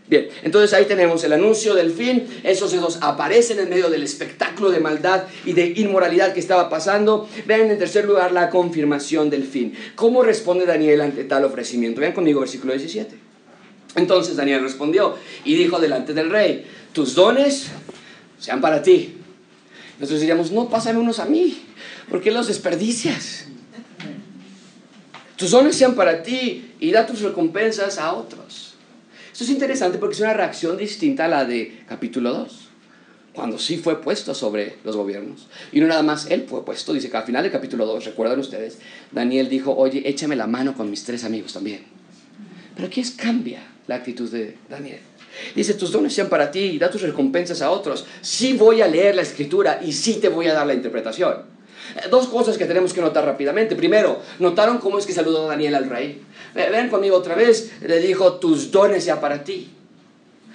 Bien, entonces ahí tenemos el anuncio del fin. Esos dos aparecen en medio del espectáculo de maldad y de inmoralidad que estaba pasando. Vean en tercer lugar la confirmación del fin. ¿Cómo responde Daniel ante tal ofrecimiento? Vean conmigo versículo 17. Entonces Daniel respondió y dijo delante del rey, tus dones sean para ti. Nosotros diríamos, no, pásame unos a mí. ¿Por qué los desperdicias? Tus dones sean para ti y da tus recompensas a otros. Esto es interesante porque es una reacción distinta a la de capítulo 2, cuando sí fue puesto sobre los gobiernos. Y no nada más él fue puesto, dice que al final del capítulo 2, recuerdan ustedes, Daniel dijo, oye, échame la mano con mis tres amigos también. Pero aquí es cambia la actitud de Daniel. Dice, tus dones sean para ti y da tus recompensas a otros. Sí voy a leer la escritura y sí te voy a dar la interpretación. Dos cosas que tenemos que notar rápidamente. Primero, ¿notaron cómo es que saludó Daniel al rey? Ven conmigo otra vez. Le dijo, tus dones ya para ti.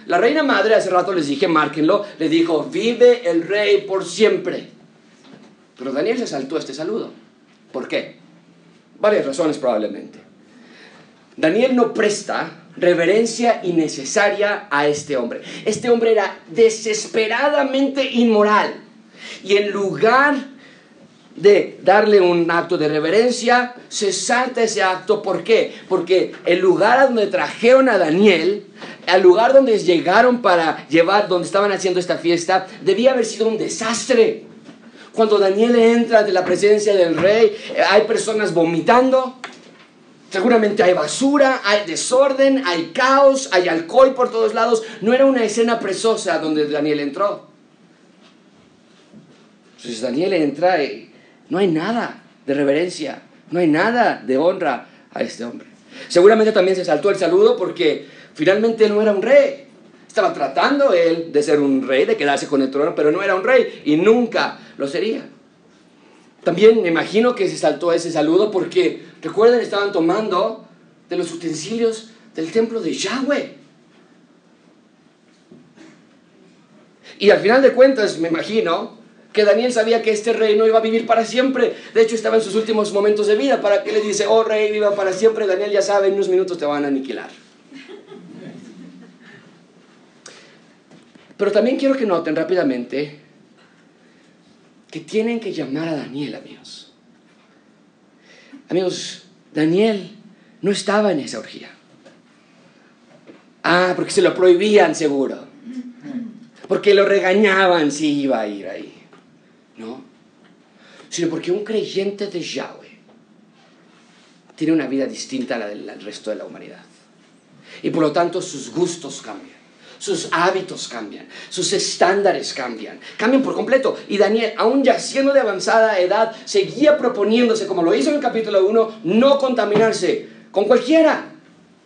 La reina madre, hace rato les dije, márquenlo, le dijo, vive el rey por siempre. Pero Daniel se saltó este saludo. ¿Por qué? Varias razones probablemente. Daniel no presta reverencia innecesaria a este hombre. Este hombre era desesperadamente inmoral. Y en lugar de darle un acto de reverencia, se salta ese acto. ¿Por qué? Porque el lugar a donde trajeron a Daniel, al lugar donde llegaron para llevar, donde estaban haciendo esta fiesta, debía haber sido un desastre. Cuando Daniel entra ante la presencia del rey, eh, hay personas vomitando, seguramente hay basura, hay desorden, hay caos, hay alcohol por todos lados. No era una escena presosa donde Daniel entró. Entonces Daniel entra y no hay nada de reverencia, no hay nada de honra a este hombre. Seguramente también se saltó el saludo porque finalmente no era un rey. Estaba tratando él de ser un rey, de quedarse con el trono, pero no era un rey y nunca lo sería. También me imagino que se saltó ese saludo porque, recuerden, estaban tomando de los utensilios del templo de Yahweh. Y al final de cuentas, me imagino, que Daniel sabía que este rey no iba a vivir para siempre. De hecho, estaba en sus últimos momentos de vida. ¿Para qué le dice, oh rey, viva para siempre? Daniel ya sabe, en unos minutos te van a aniquilar. Pero también quiero que noten rápidamente que tienen que llamar a Daniel, amigos. Amigos, Daniel no estaba en esa orgía. Ah, porque se lo prohibían seguro. Porque lo regañaban si iba a ir ahí. ¿No? Sino porque un creyente de Yahweh tiene una vida distinta a la del resto de la humanidad. Y por lo tanto sus gustos cambian, sus hábitos cambian, sus estándares cambian, cambian por completo. Y Daniel, aún ya siendo de avanzada edad, seguía proponiéndose, como lo hizo en el capítulo 1, no contaminarse con cualquiera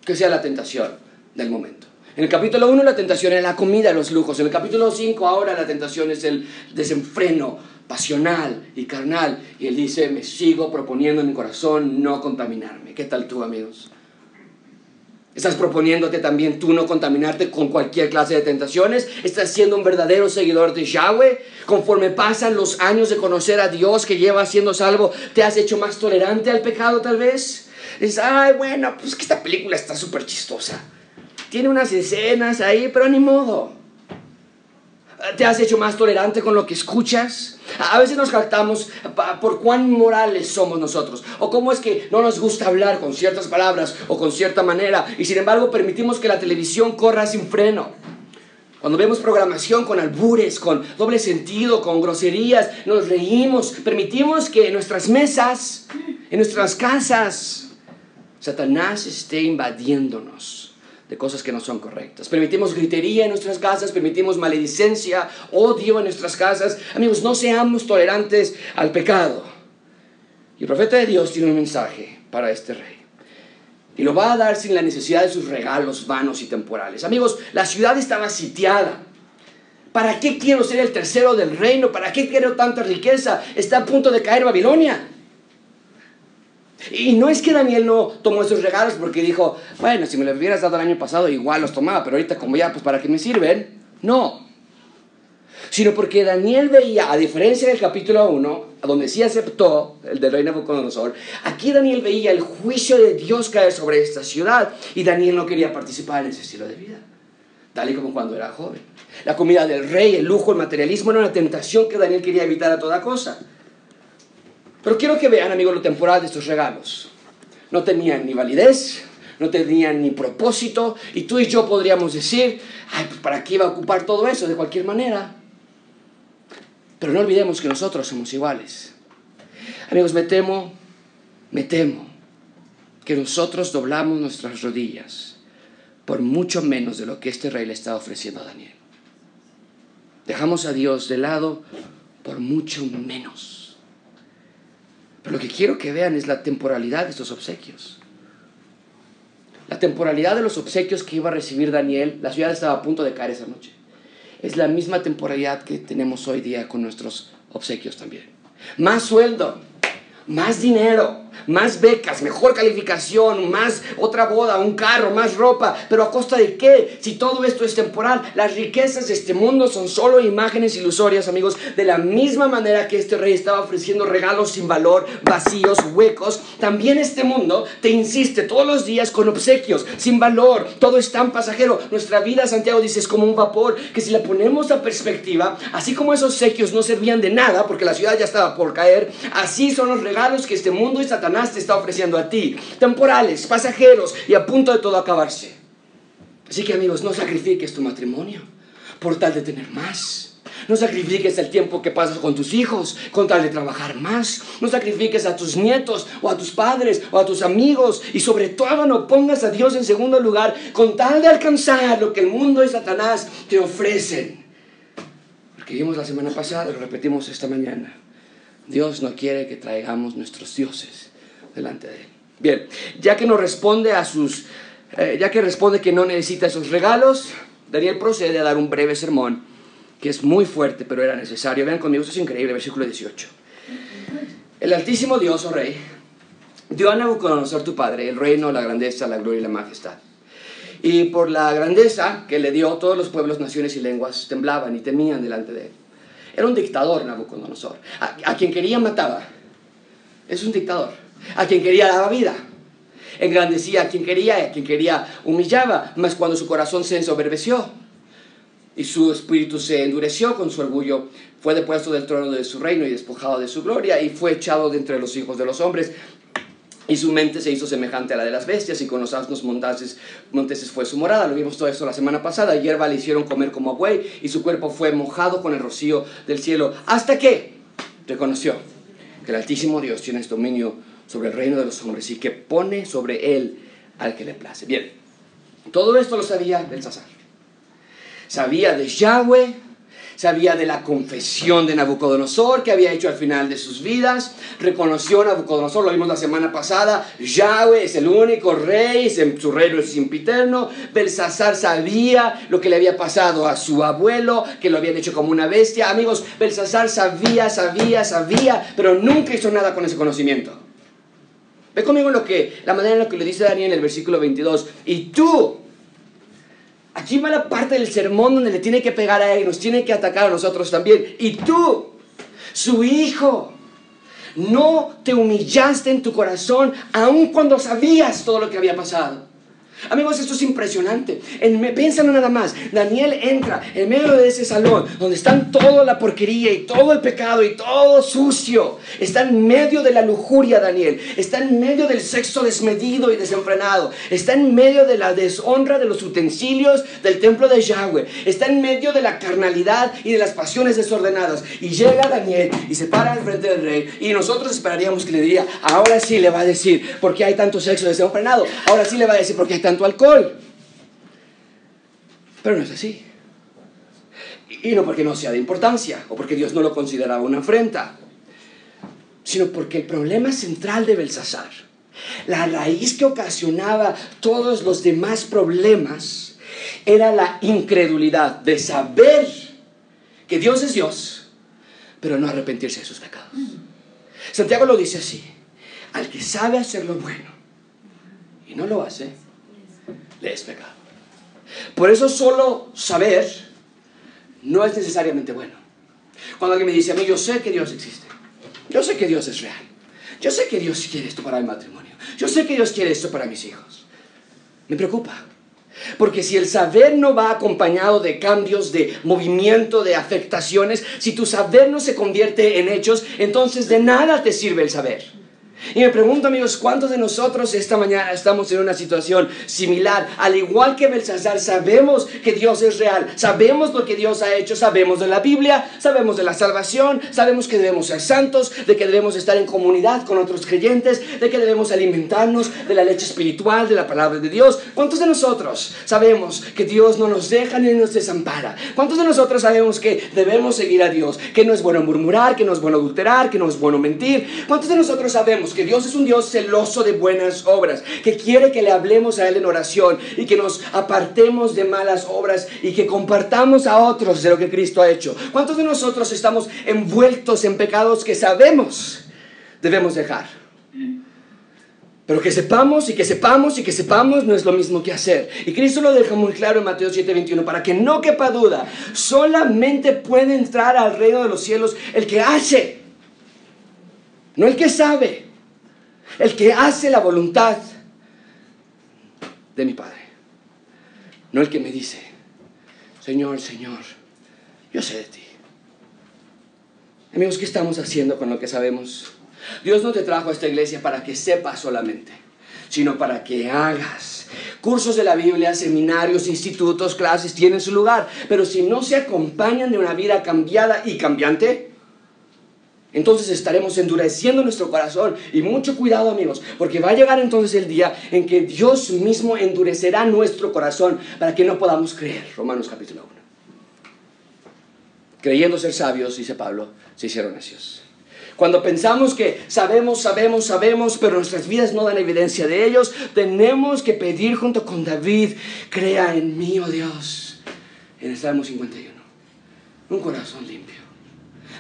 que sea la tentación del momento. En el capítulo 1 la tentación era la comida, los lujos. En el capítulo 5 ahora la tentación es el desenfreno, pasional y carnal. Y él dice, me sigo proponiendo en mi corazón no contaminarme. ¿Qué tal tú, amigos? ¿Estás proponiéndote también tú no contaminarte con cualquier clase de tentaciones? ¿Estás siendo un verdadero seguidor de Yahweh? Conforme pasan los años de conocer a Dios que lleva siendo salvo, ¿te has hecho más tolerante al pecado tal vez? Dices, ay, bueno, pues que esta película está súper chistosa. Tiene unas escenas ahí, pero ni modo. ¿Te has hecho más tolerante con lo que escuchas? A veces nos jactamos por cuán morales somos nosotros, o cómo es que no nos gusta hablar con ciertas palabras o con cierta manera, y sin embargo permitimos que la televisión corra sin freno. Cuando vemos programación con albures, con doble sentido, con groserías, nos reímos, permitimos que en nuestras mesas, en nuestras casas, Satanás esté invadiéndonos de cosas que no son correctas. Permitimos gritería en nuestras casas, permitimos maledicencia, odio en nuestras casas. Amigos, no seamos tolerantes al pecado. Y el profeta de Dios tiene un mensaje para este rey. Y lo va a dar sin la necesidad de sus regalos vanos y temporales. Amigos, la ciudad estaba sitiada. ¿Para qué quiero ser el tercero del reino? ¿Para qué quiero tanta riqueza? Está a punto de caer Babilonia. Y no es que Daniel no tomó esos regalos porque dijo, bueno, si me los hubieras dado el año pasado, igual los tomaba, pero ahorita como ya, pues para qué me sirven. No. Sino porque Daniel veía, a diferencia del capítulo 1, donde sí aceptó el del rey Nabucodonosor, aquí Daniel veía el juicio de Dios caer sobre esta ciudad y Daniel no quería participar en ese estilo de vida, tal y como cuando era joven. La comida del rey, el lujo, el materialismo era una tentación que Daniel quería evitar a toda cosa. Pero quiero que vean, amigos, lo temporal de estos regalos. No tenían ni validez, no tenían ni propósito, y tú y yo podríamos decir, ay, pues ¿para qué iba a ocupar todo eso de cualquier manera? Pero no olvidemos que nosotros somos iguales. Amigos, me temo, me temo que nosotros doblamos nuestras rodillas por mucho menos de lo que este rey le está ofreciendo a Daniel. Dejamos a Dios de lado por mucho menos. Pero lo que quiero que vean es la temporalidad de estos obsequios. La temporalidad de los obsequios que iba a recibir Daniel, la ciudad estaba a punto de caer esa noche. Es la misma temporalidad que tenemos hoy día con nuestros obsequios también. Más sueldo, más dinero, más becas, mejor calificación, más otra boda, un carro, más ropa, pero a costa de qué? Si todo esto es temporal, las riquezas de este mundo son solo imágenes ilusorias, amigos, de la misma manera que este rey estaba ofreciendo regalos sin valor, vacíos, huecos, también este mundo te insiste todos los días con obsequios sin valor, todo es tan pasajero. Nuestra vida, Santiago dice, es como un vapor que si la ponemos a perspectiva, así como esos obsequios no servían de nada porque la ciudad ya estaba por caer, así son los regalos que este mundo y Satanás te está ofreciendo a ti, temporales, pasajeros y a punto de todo acabarse. Así que amigos, no sacrifiques tu matrimonio por tal de tener más. No sacrifiques el tiempo que pasas con tus hijos con tal de trabajar más. No sacrifiques a tus nietos o a tus padres o a tus amigos. Y sobre todo no pongas a Dios en segundo lugar con tal de alcanzar lo que el mundo y Satanás te ofrecen. Porque vimos la semana pasada, lo repetimos esta mañana. Dios no quiere que traigamos nuestros dioses delante de él. Bien, ya que nos responde a sus, eh, ya que responde que no necesita esos regalos, Daniel procede a dar un breve sermón que es muy fuerte, pero era necesario. Vean conmigo, esto es increíble, versículo 18. El Altísimo Dios, oh Rey, dio a Nabucodonosor tu padre el reino, la grandeza, la gloria y la majestad. Y por la grandeza que le dio, todos los pueblos, naciones y lenguas temblaban y temían delante de él. Era un dictador Nabucodonosor. A, a quien quería mataba. Es un dictador a quien quería daba vida. Engrandecía a quien quería, a quien quería humillaba, mas cuando su corazón se ensoberbeció y su espíritu se endureció con su orgullo, fue depuesto del trono de su reino y despojado de su gloria y fue echado de entre los hijos de los hombres. Y su mente se hizo semejante a la de las bestias, y con los asnos monteses fue su morada. Lo vimos todo esto la semana pasada. Hierba le hicieron comer como a buey, y su cuerpo fue mojado con el rocío del cielo. Hasta que reconoció que el Altísimo Dios tiene dominio sobre el reino de los hombres y que pone sobre él al que le place. Bien, todo esto lo sabía Belsasar. Sabía de Yahweh, sabía de la confesión de Nabucodonosor que había hecho al final de sus vidas, reconoció a Nabucodonosor, lo vimos la semana pasada, Yahweh es el único rey, su reino es impiterno, Belsasar sabía lo que le había pasado a su abuelo, que lo habían hecho como una bestia. Amigos, Belsasar sabía, sabía, sabía, pero nunca hizo nada con ese conocimiento. Ve conmigo lo que, la manera en la que le dice Daniel en el versículo 22. Y tú, aquí va la parte del sermón donde le tiene que pegar a él nos tiene que atacar a nosotros también. Y tú, su hijo, no te humillaste en tu corazón aun cuando sabías todo lo que había pasado. Amigos, esto es impresionante. Piénsalo nada más. Daniel entra en medio de ese salón donde están toda la porquería y todo el pecado y todo sucio. Está en medio de la lujuria, Daniel. Está en medio del sexo desmedido y desenfrenado. Está en medio de la deshonra de los utensilios del templo de Yahweh. Está en medio de la carnalidad y de las pasiones desordenadas. Y llega Daniel y se para al frente del rey. Y nosotros esperaríamos que le diría, ahora sí le va a decir, ¿por qué hay tanto sexo desenfrenado? Ahora sí le va a decir, ¿por qué hay tanto alcohol. Pero no es así. Y no porque no sea de importancia o porque Dios no lo consideraba una afrenta, sino porque el problema central de Belsasar, la raíz que ocasionaba todos los demás problemas, era la incredulidad de saber que Dios es Dios, pero no arrepentirse de sus pecados. Santiago lo dice así, al que sabe hacer lo bueno y no lo hace, es pecado. Por eso solo saber no es necesariamente bueno. Cuando alguien me dice a mí, yo sé que Dios existe, yo sé que Dios es real, yo sé que Dios quiere esto para mi matrimonio, yo sé que Dios quiere esto para mis hijos, me preocupa. Porque si el saber no va acompañado de cambios, de movimiento, de afectaciones, si tu saber no se convierte en hechos, entonces de nada te sirve el saber. Y me pregunto, amigos, ¿cuántos de nosotros esta mañana estamos en una situación similar? Al igual que Belsasar, sabemos que Dios es real, sabemos lo que Dios ha hecho, sabemos de la Biblia, sabemos de la salvación, sabemos que debemos ser santos, de que debemos estar en comunidad con otros creyentes, de que debemos alimentarnos de la leche espiritual, de la palabra de Dios. ¿Cuántos de nosotros sabemos que Dios no nos deja ni nos desampara? ¿Cuántos de nosotros sabemos que debemos seguir a Dios? Que no es bueno murmurar, que no es bueno adulterar, que no es bueno mentir. ¿Cuántos de nosotros sabemos que Dios es un Dios celoso de buenas obras, que quiere que le hablemos a Él en oración y que nos apartemos de malas obras y que compartamos a otros de lo que Cristo ha hecho. ¿Cuántos de nosotros estamos envueltos en pecados que sabemos debemos dejar? Pero que sepamos y que sepamos y que sepamos no es lo mismo que hacer. Y Cristo lo deja muy claro en Mateo 7:21, para que no quepa duda, solamente puede entrar al reino de los cielos el que hace, no el que sabe el que hace la voluntad de mi Padre. No el que me dice, Señor, Señor, yo sé de ti. Amigos, ¿qué estamos haciendo con lo que sabemos? Dios no te trajo a esta iglesia para que sepas solamente, sino para que hagas. Cursos de la Biblia, seminarios, institutos, clases tienen su lugar, pero si no se acompañan de una vida cambiada y cambiante, entonces estaremos endureciendo nuestro corazón. Y mucho cuidado amigos, porque va a llegar entonces el día en que Dios mismo endurecerá nuestro corazón para que no podamos creer. Romanos capítulo 1. Creyendo ser sabios, dice Pablo, se hicieron necios. Cuando pensamos que sabemos, sabemos, sabemos, pero nuestras vidas no dan evidencia de ellos, tenemos que pedir junto con David, crea en mí, oh Dios, en el Salmo 51, un corazón limpio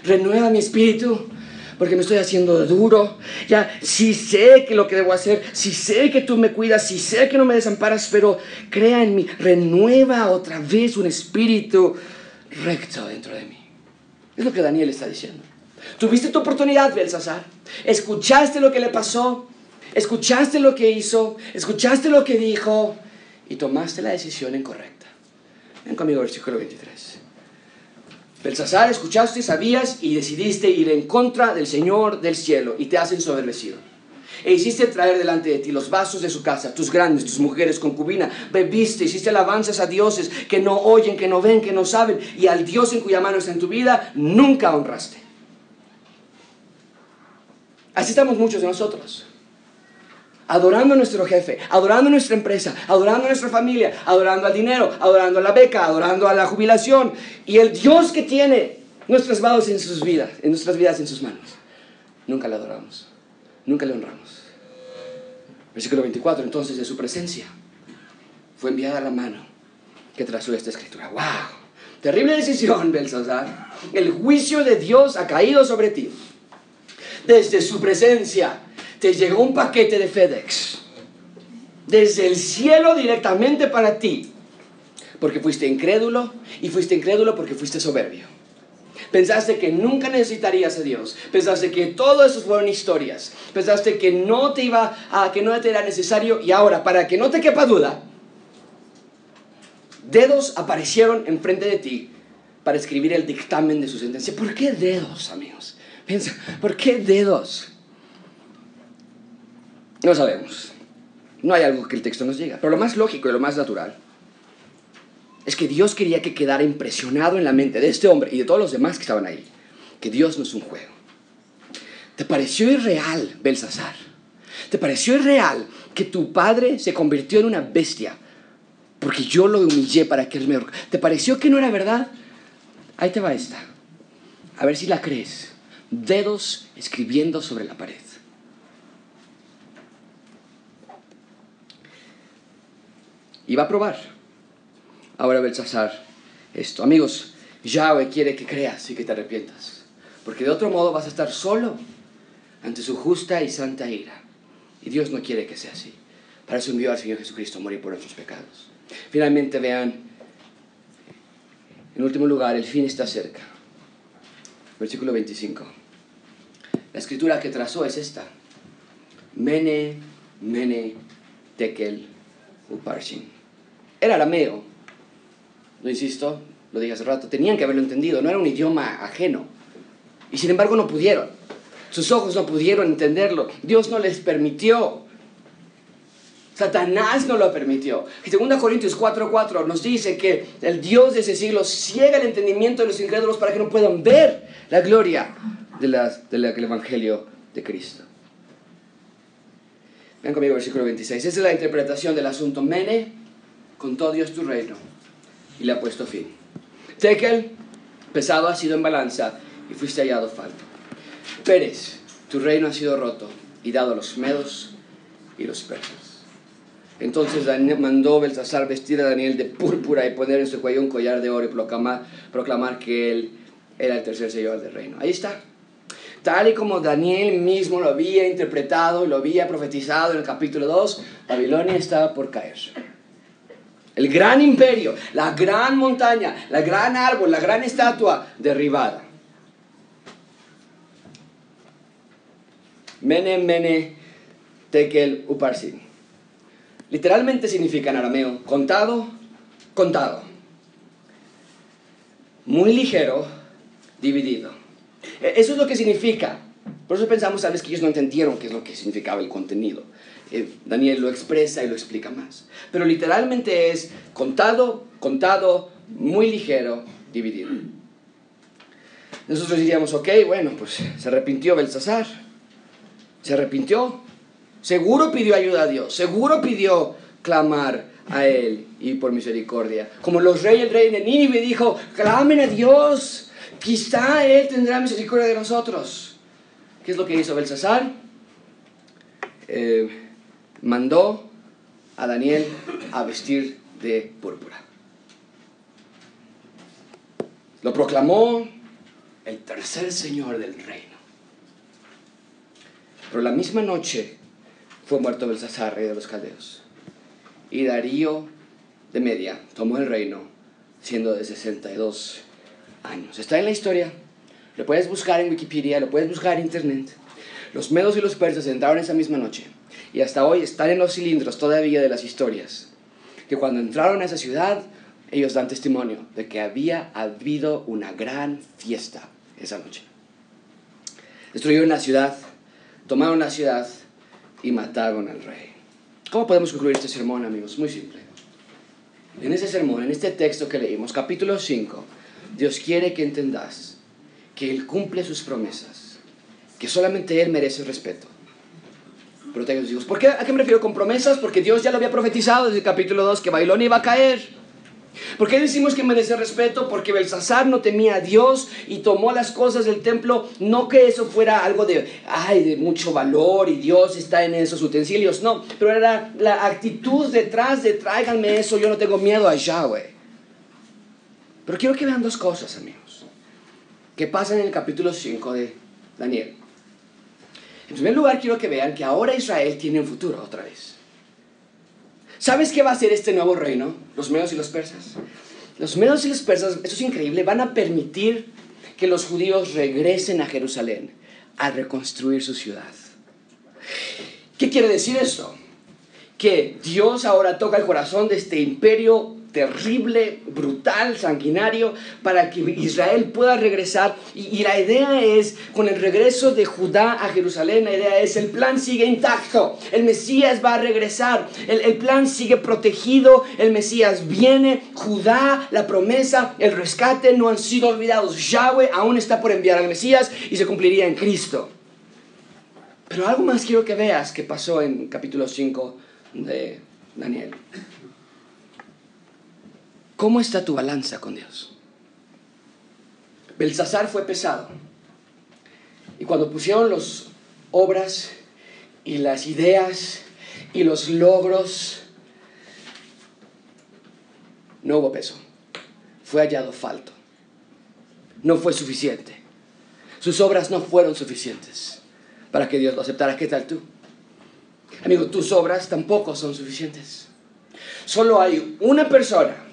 renueva mi espíritu, porque me estoy haciendo duro. Ya, sí sé que lo que debo hacer, sí sé que tú me cuidas, sí sé que no me desamparas, pero crea en mí, renueva otra vez un espíritu recto dentro de mí. Es lo que Daniel está diciendo. Tuviste tu oportunidad, Belsasar. Escuchaste lo que le pasó, escuchaste lo que hizo, escuchaste lo que dijo y tomaste la decisión incorrecta. Ven conmigo, versículo 23. Belsasar, escuchaste, sabías y decidiste ir en contra del Señor del cielo y te has ensoberbecido. E hiciste traer delante de ti los vasos de su casa, tus grandes, tus mujeres, concubina, bebiste, hiciste alabanzas a dioses que no oyen, que no ven, que no saben, y al Dios en cuya mano está en tu vida, nunca honraste. Así estamos muchos de nosotros adorando a nuestro jefe, adorando a nuestra empresa, adorando a nuestra familia, adorando al dinero, adorando a la beca, adorando a la jubilación y el Dios que tiene nuestras manos en sus vidas, en nuestras vidas en sus manos. Nunca le adoramos, nunca le honramos. Versículo 24, entonces de su presencia fue enviada la mano que trazó esta escritura. ¡Wow! Terrible decisión, Belsasar. El juicio de Dios ha caído sobre ti. Desde su presencia te llegó un paquete de FedEx desde el cielo directamente para ti, porque fuiste incrédulo y fuiste incrédulo porque fuiste soberbio. Pensaste que nunca necesitarías a Dios. Pensaste que todo eso fueron historias. Pensaste que no te iba a que no te era necesario y ahora para que no te quepa duda, dedos aparecieron enfrente de ti para escribir el dictamen de su sentencia. ¿Por qué dedos, amigos? Piensa, ¿por qué dedos? No sabemos. No hay algo que el texto nos diga. Pero lo más lógico y lo más natural es que Dios quería que quedara impresionado en la mente de este hombre y de todos los demás que estaban ahí, que Dios no es un juego. ¿Te pareció irreal, Belsasar? ¿Te pareció irreal que tu padre se convirtió en una bestia porque yo lo humillé para que él me... ¿Te pareció que no era verdad? Ahí te va esta. A ver si la crees. Dedos escribiendo sobre la pared. Y va a probar. Ahora Belsasar, esto. Amigos, Yahweh quiere que creas y que te arrepientas. Porque de otro modo vas a estar solo ante su justa y santa ira. Y Dios no quiere que sea así. Para eso envió al Señor Jesucristo a morir por nuestros pecados. Finalmente vean, en último lugar, el fin está cerca. Versículo 25. La escritura que trazó es esta. Mene, mene, tekel, uparshin. Era arameo. Lo insisto, lo dije hace rato. Tenían que haberlo entendido. No era un idioma ajeno. Y sin embargo no pudieron. Sus ojos no pudieron entenderlo. Dios no les permitió. Satanás no lo permitió. Y 2 Corintios 4:4 nos dice que el Dios de ese siglo ciega el entendimiento de los incrédulos para que no puedan ver la gloria del Evangelio de Cristo. Vean conmigo versículo 26. Esa es la interpretación del asunto. Mene, todo Dios tu reino y le ha puesto fin. Tekel, pesado ha sido en balanza y fuiste hallado falto. Pérez, tu reino ha sido roto y dado a los medos y los persas. Entonces Daniel mandó Belsasar vestir a Daniel de púrpura y poner en su cuello un collar de oro y proclamar, que él era el tercer señor del reino. Ahí está. Tal y como Daniel mismo lo había interpretado, lo había profetizado en el capítulo 2, Babilonia estaba por caer. El gran imperio, la gran montaña, la gran árbol, la gran estatua derribada. Mene, mene, tekel, uparsin. Literalmente significa en arameo contado, contado. Muy ligero, dividido. E, eso es lo que significa. Por eso pensamos a veces que ellos no entendieron qué es lo que significaba el contenido. Eh, Daniel lo expresa y lo explica más. Pero literalmente es contado, contado, muy ligero, dividido. Nosotros diríamos, ok, bueno, pues se arrepintió Belsasar. Se arrepintió, Seguro pidió ayuda a Dios, seguro pidió clamar a Él y por misericordia. Como los reyes, el rey de Nínive dijo, clamen a Dios, quizá Él tendrá misericordia de nosotros. ¿Qué es lo que hizo Belsasar? Eh, mandó a Daniel a vestir de púrpura. Lo proclamó el tercer señor del reino. Pero la misma noche fue muerto Belsasar, rey de los caldeos. Y Darío de Media tomó el reino siendo de 62 años. Está en la historia. Lo puedes buscar en Wikipedia, lo puedes buscar en internet. Los medos y los persas entraron esa misma noche y hasta hoy están en los cilindros todavía de las historias. Que cuando entraron a esa ciudad, ellos dan testimonio de que había habido una gran fiesta esa noche. Destruyeron la ciudad, tomaron la ciudad y mataron al rey. ¿Cómo podemos concluir este sermón, amigos? Muy simple. En ese sermón, en este texto que leímos, capítulo 5, Dios quiere que entendas que Él cumple sus promesas, que solamente Él merece respeto. Pero te digo, ¿por qué, ¿a qué me refiero con promesas? Porque Dios ya lo había profetizado desde el capítulo 2 que Babilonia iba a caer. ¿Por qué decimos que merece respeto? Porque Belsasar no temía a Dios y tomó las cosas del templo, no que eso fuera algo de, ay, de mucho valor y Dios está en esos utensilios, no, pero era la actitud detrás de tráiganme eso, yo no tengo miedo a Yahweh. Pero quiero que vean dos cosas, amigos, que pasan en el capítulo 5 de Daniel. En primer lugar, quiero que vean que ahora Israel tiene un futuro otra vez. ¿Sabes qué va a ser este nuevo reino? Los medos y los persas. Los medos y los persas, eso es increíble, van a permitir que los judíos regresen a Jerusalén a reconstruir su ciudad. ¿Qué quiere decir esto? Que Dios ahora toca el corazón de este imperio terrible, brutal, sanguinario, para que Israel pueda regresar. Y, la idea es, con el regreso de Judá a Jerusalén, la idea es, el plan sigue intacto, el Mesías va a regresar, el, plan sigue protegido, el Mesías viene, Judá, la promesa, el rescate no han sido olvidados. Yahweh aún está por enviar al Mesías y se cumpliría en Cristo. Pero algo más quiero que veas que pasó en capítulo 5 de Daniel. ¿Cómo está tu balanza con Dios? Belsasar fue pesado. Y cuando pusieron las obras y las ideas y los logros, no hubo peso. Fue hallado falto. no fue suficiente. Sus obras no fueron suficientes para que Dios lo aceptara. ¿Qué tal tú? Amigo, tus obras tampoco son suficientes. Solo hay una persona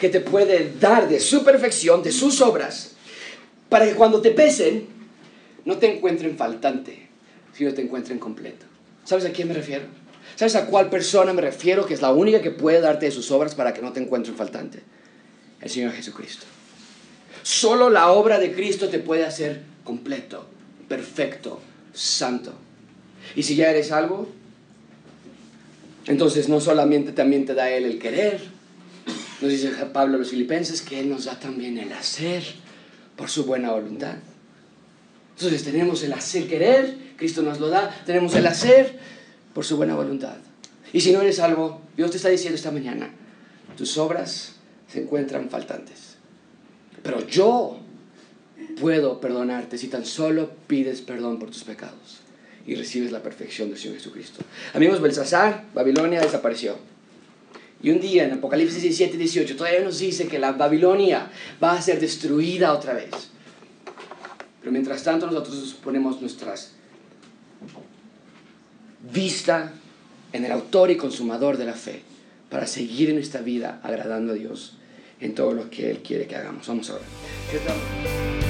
que te puede dar de su perfección, de sus obras, para que cuando te pesen, no te encuentren faltante, sino te encuentren completo. ¿Sabes a quién me refiero? ¿Sabes a cuál persona me refiero que es la única que puede darte de sus obras para que no te encuentren faltante? El Señor Jesucristo. Solo la obra de Cristo te puede hacer completo, perfecto, santo. Y si ya eres algo, entonces no solamente también te da Él el querer, nos dice Pablo a los filipenses que Él nos da también el hacer por su buena voluntad. Entonces tenemos el hacer querer, Cristo nos lo da, tenemos el hacer por su buena voluntad. Y si no eres algo, Dios te está diciendo esta mañana, tus obras se encuentran faltantes. Pero yo puedo perdonarte si tan solo pides perdón por tus pecados y recibes la perfección del Señor Jesucristo. Amigos, Belsasar, Babilonia desapareció. Y un día en Apocalipsis 17 y 18 todavía nos dice que la Babilonia va a ser destruida otra vez. Pero mientras tanto nosotros ponemos nuestras vista en el autor y consumador de la fe para seguir en nuestra vida agradando a Dios en todo lo que Él quiere que hagamos. Vamos a ver.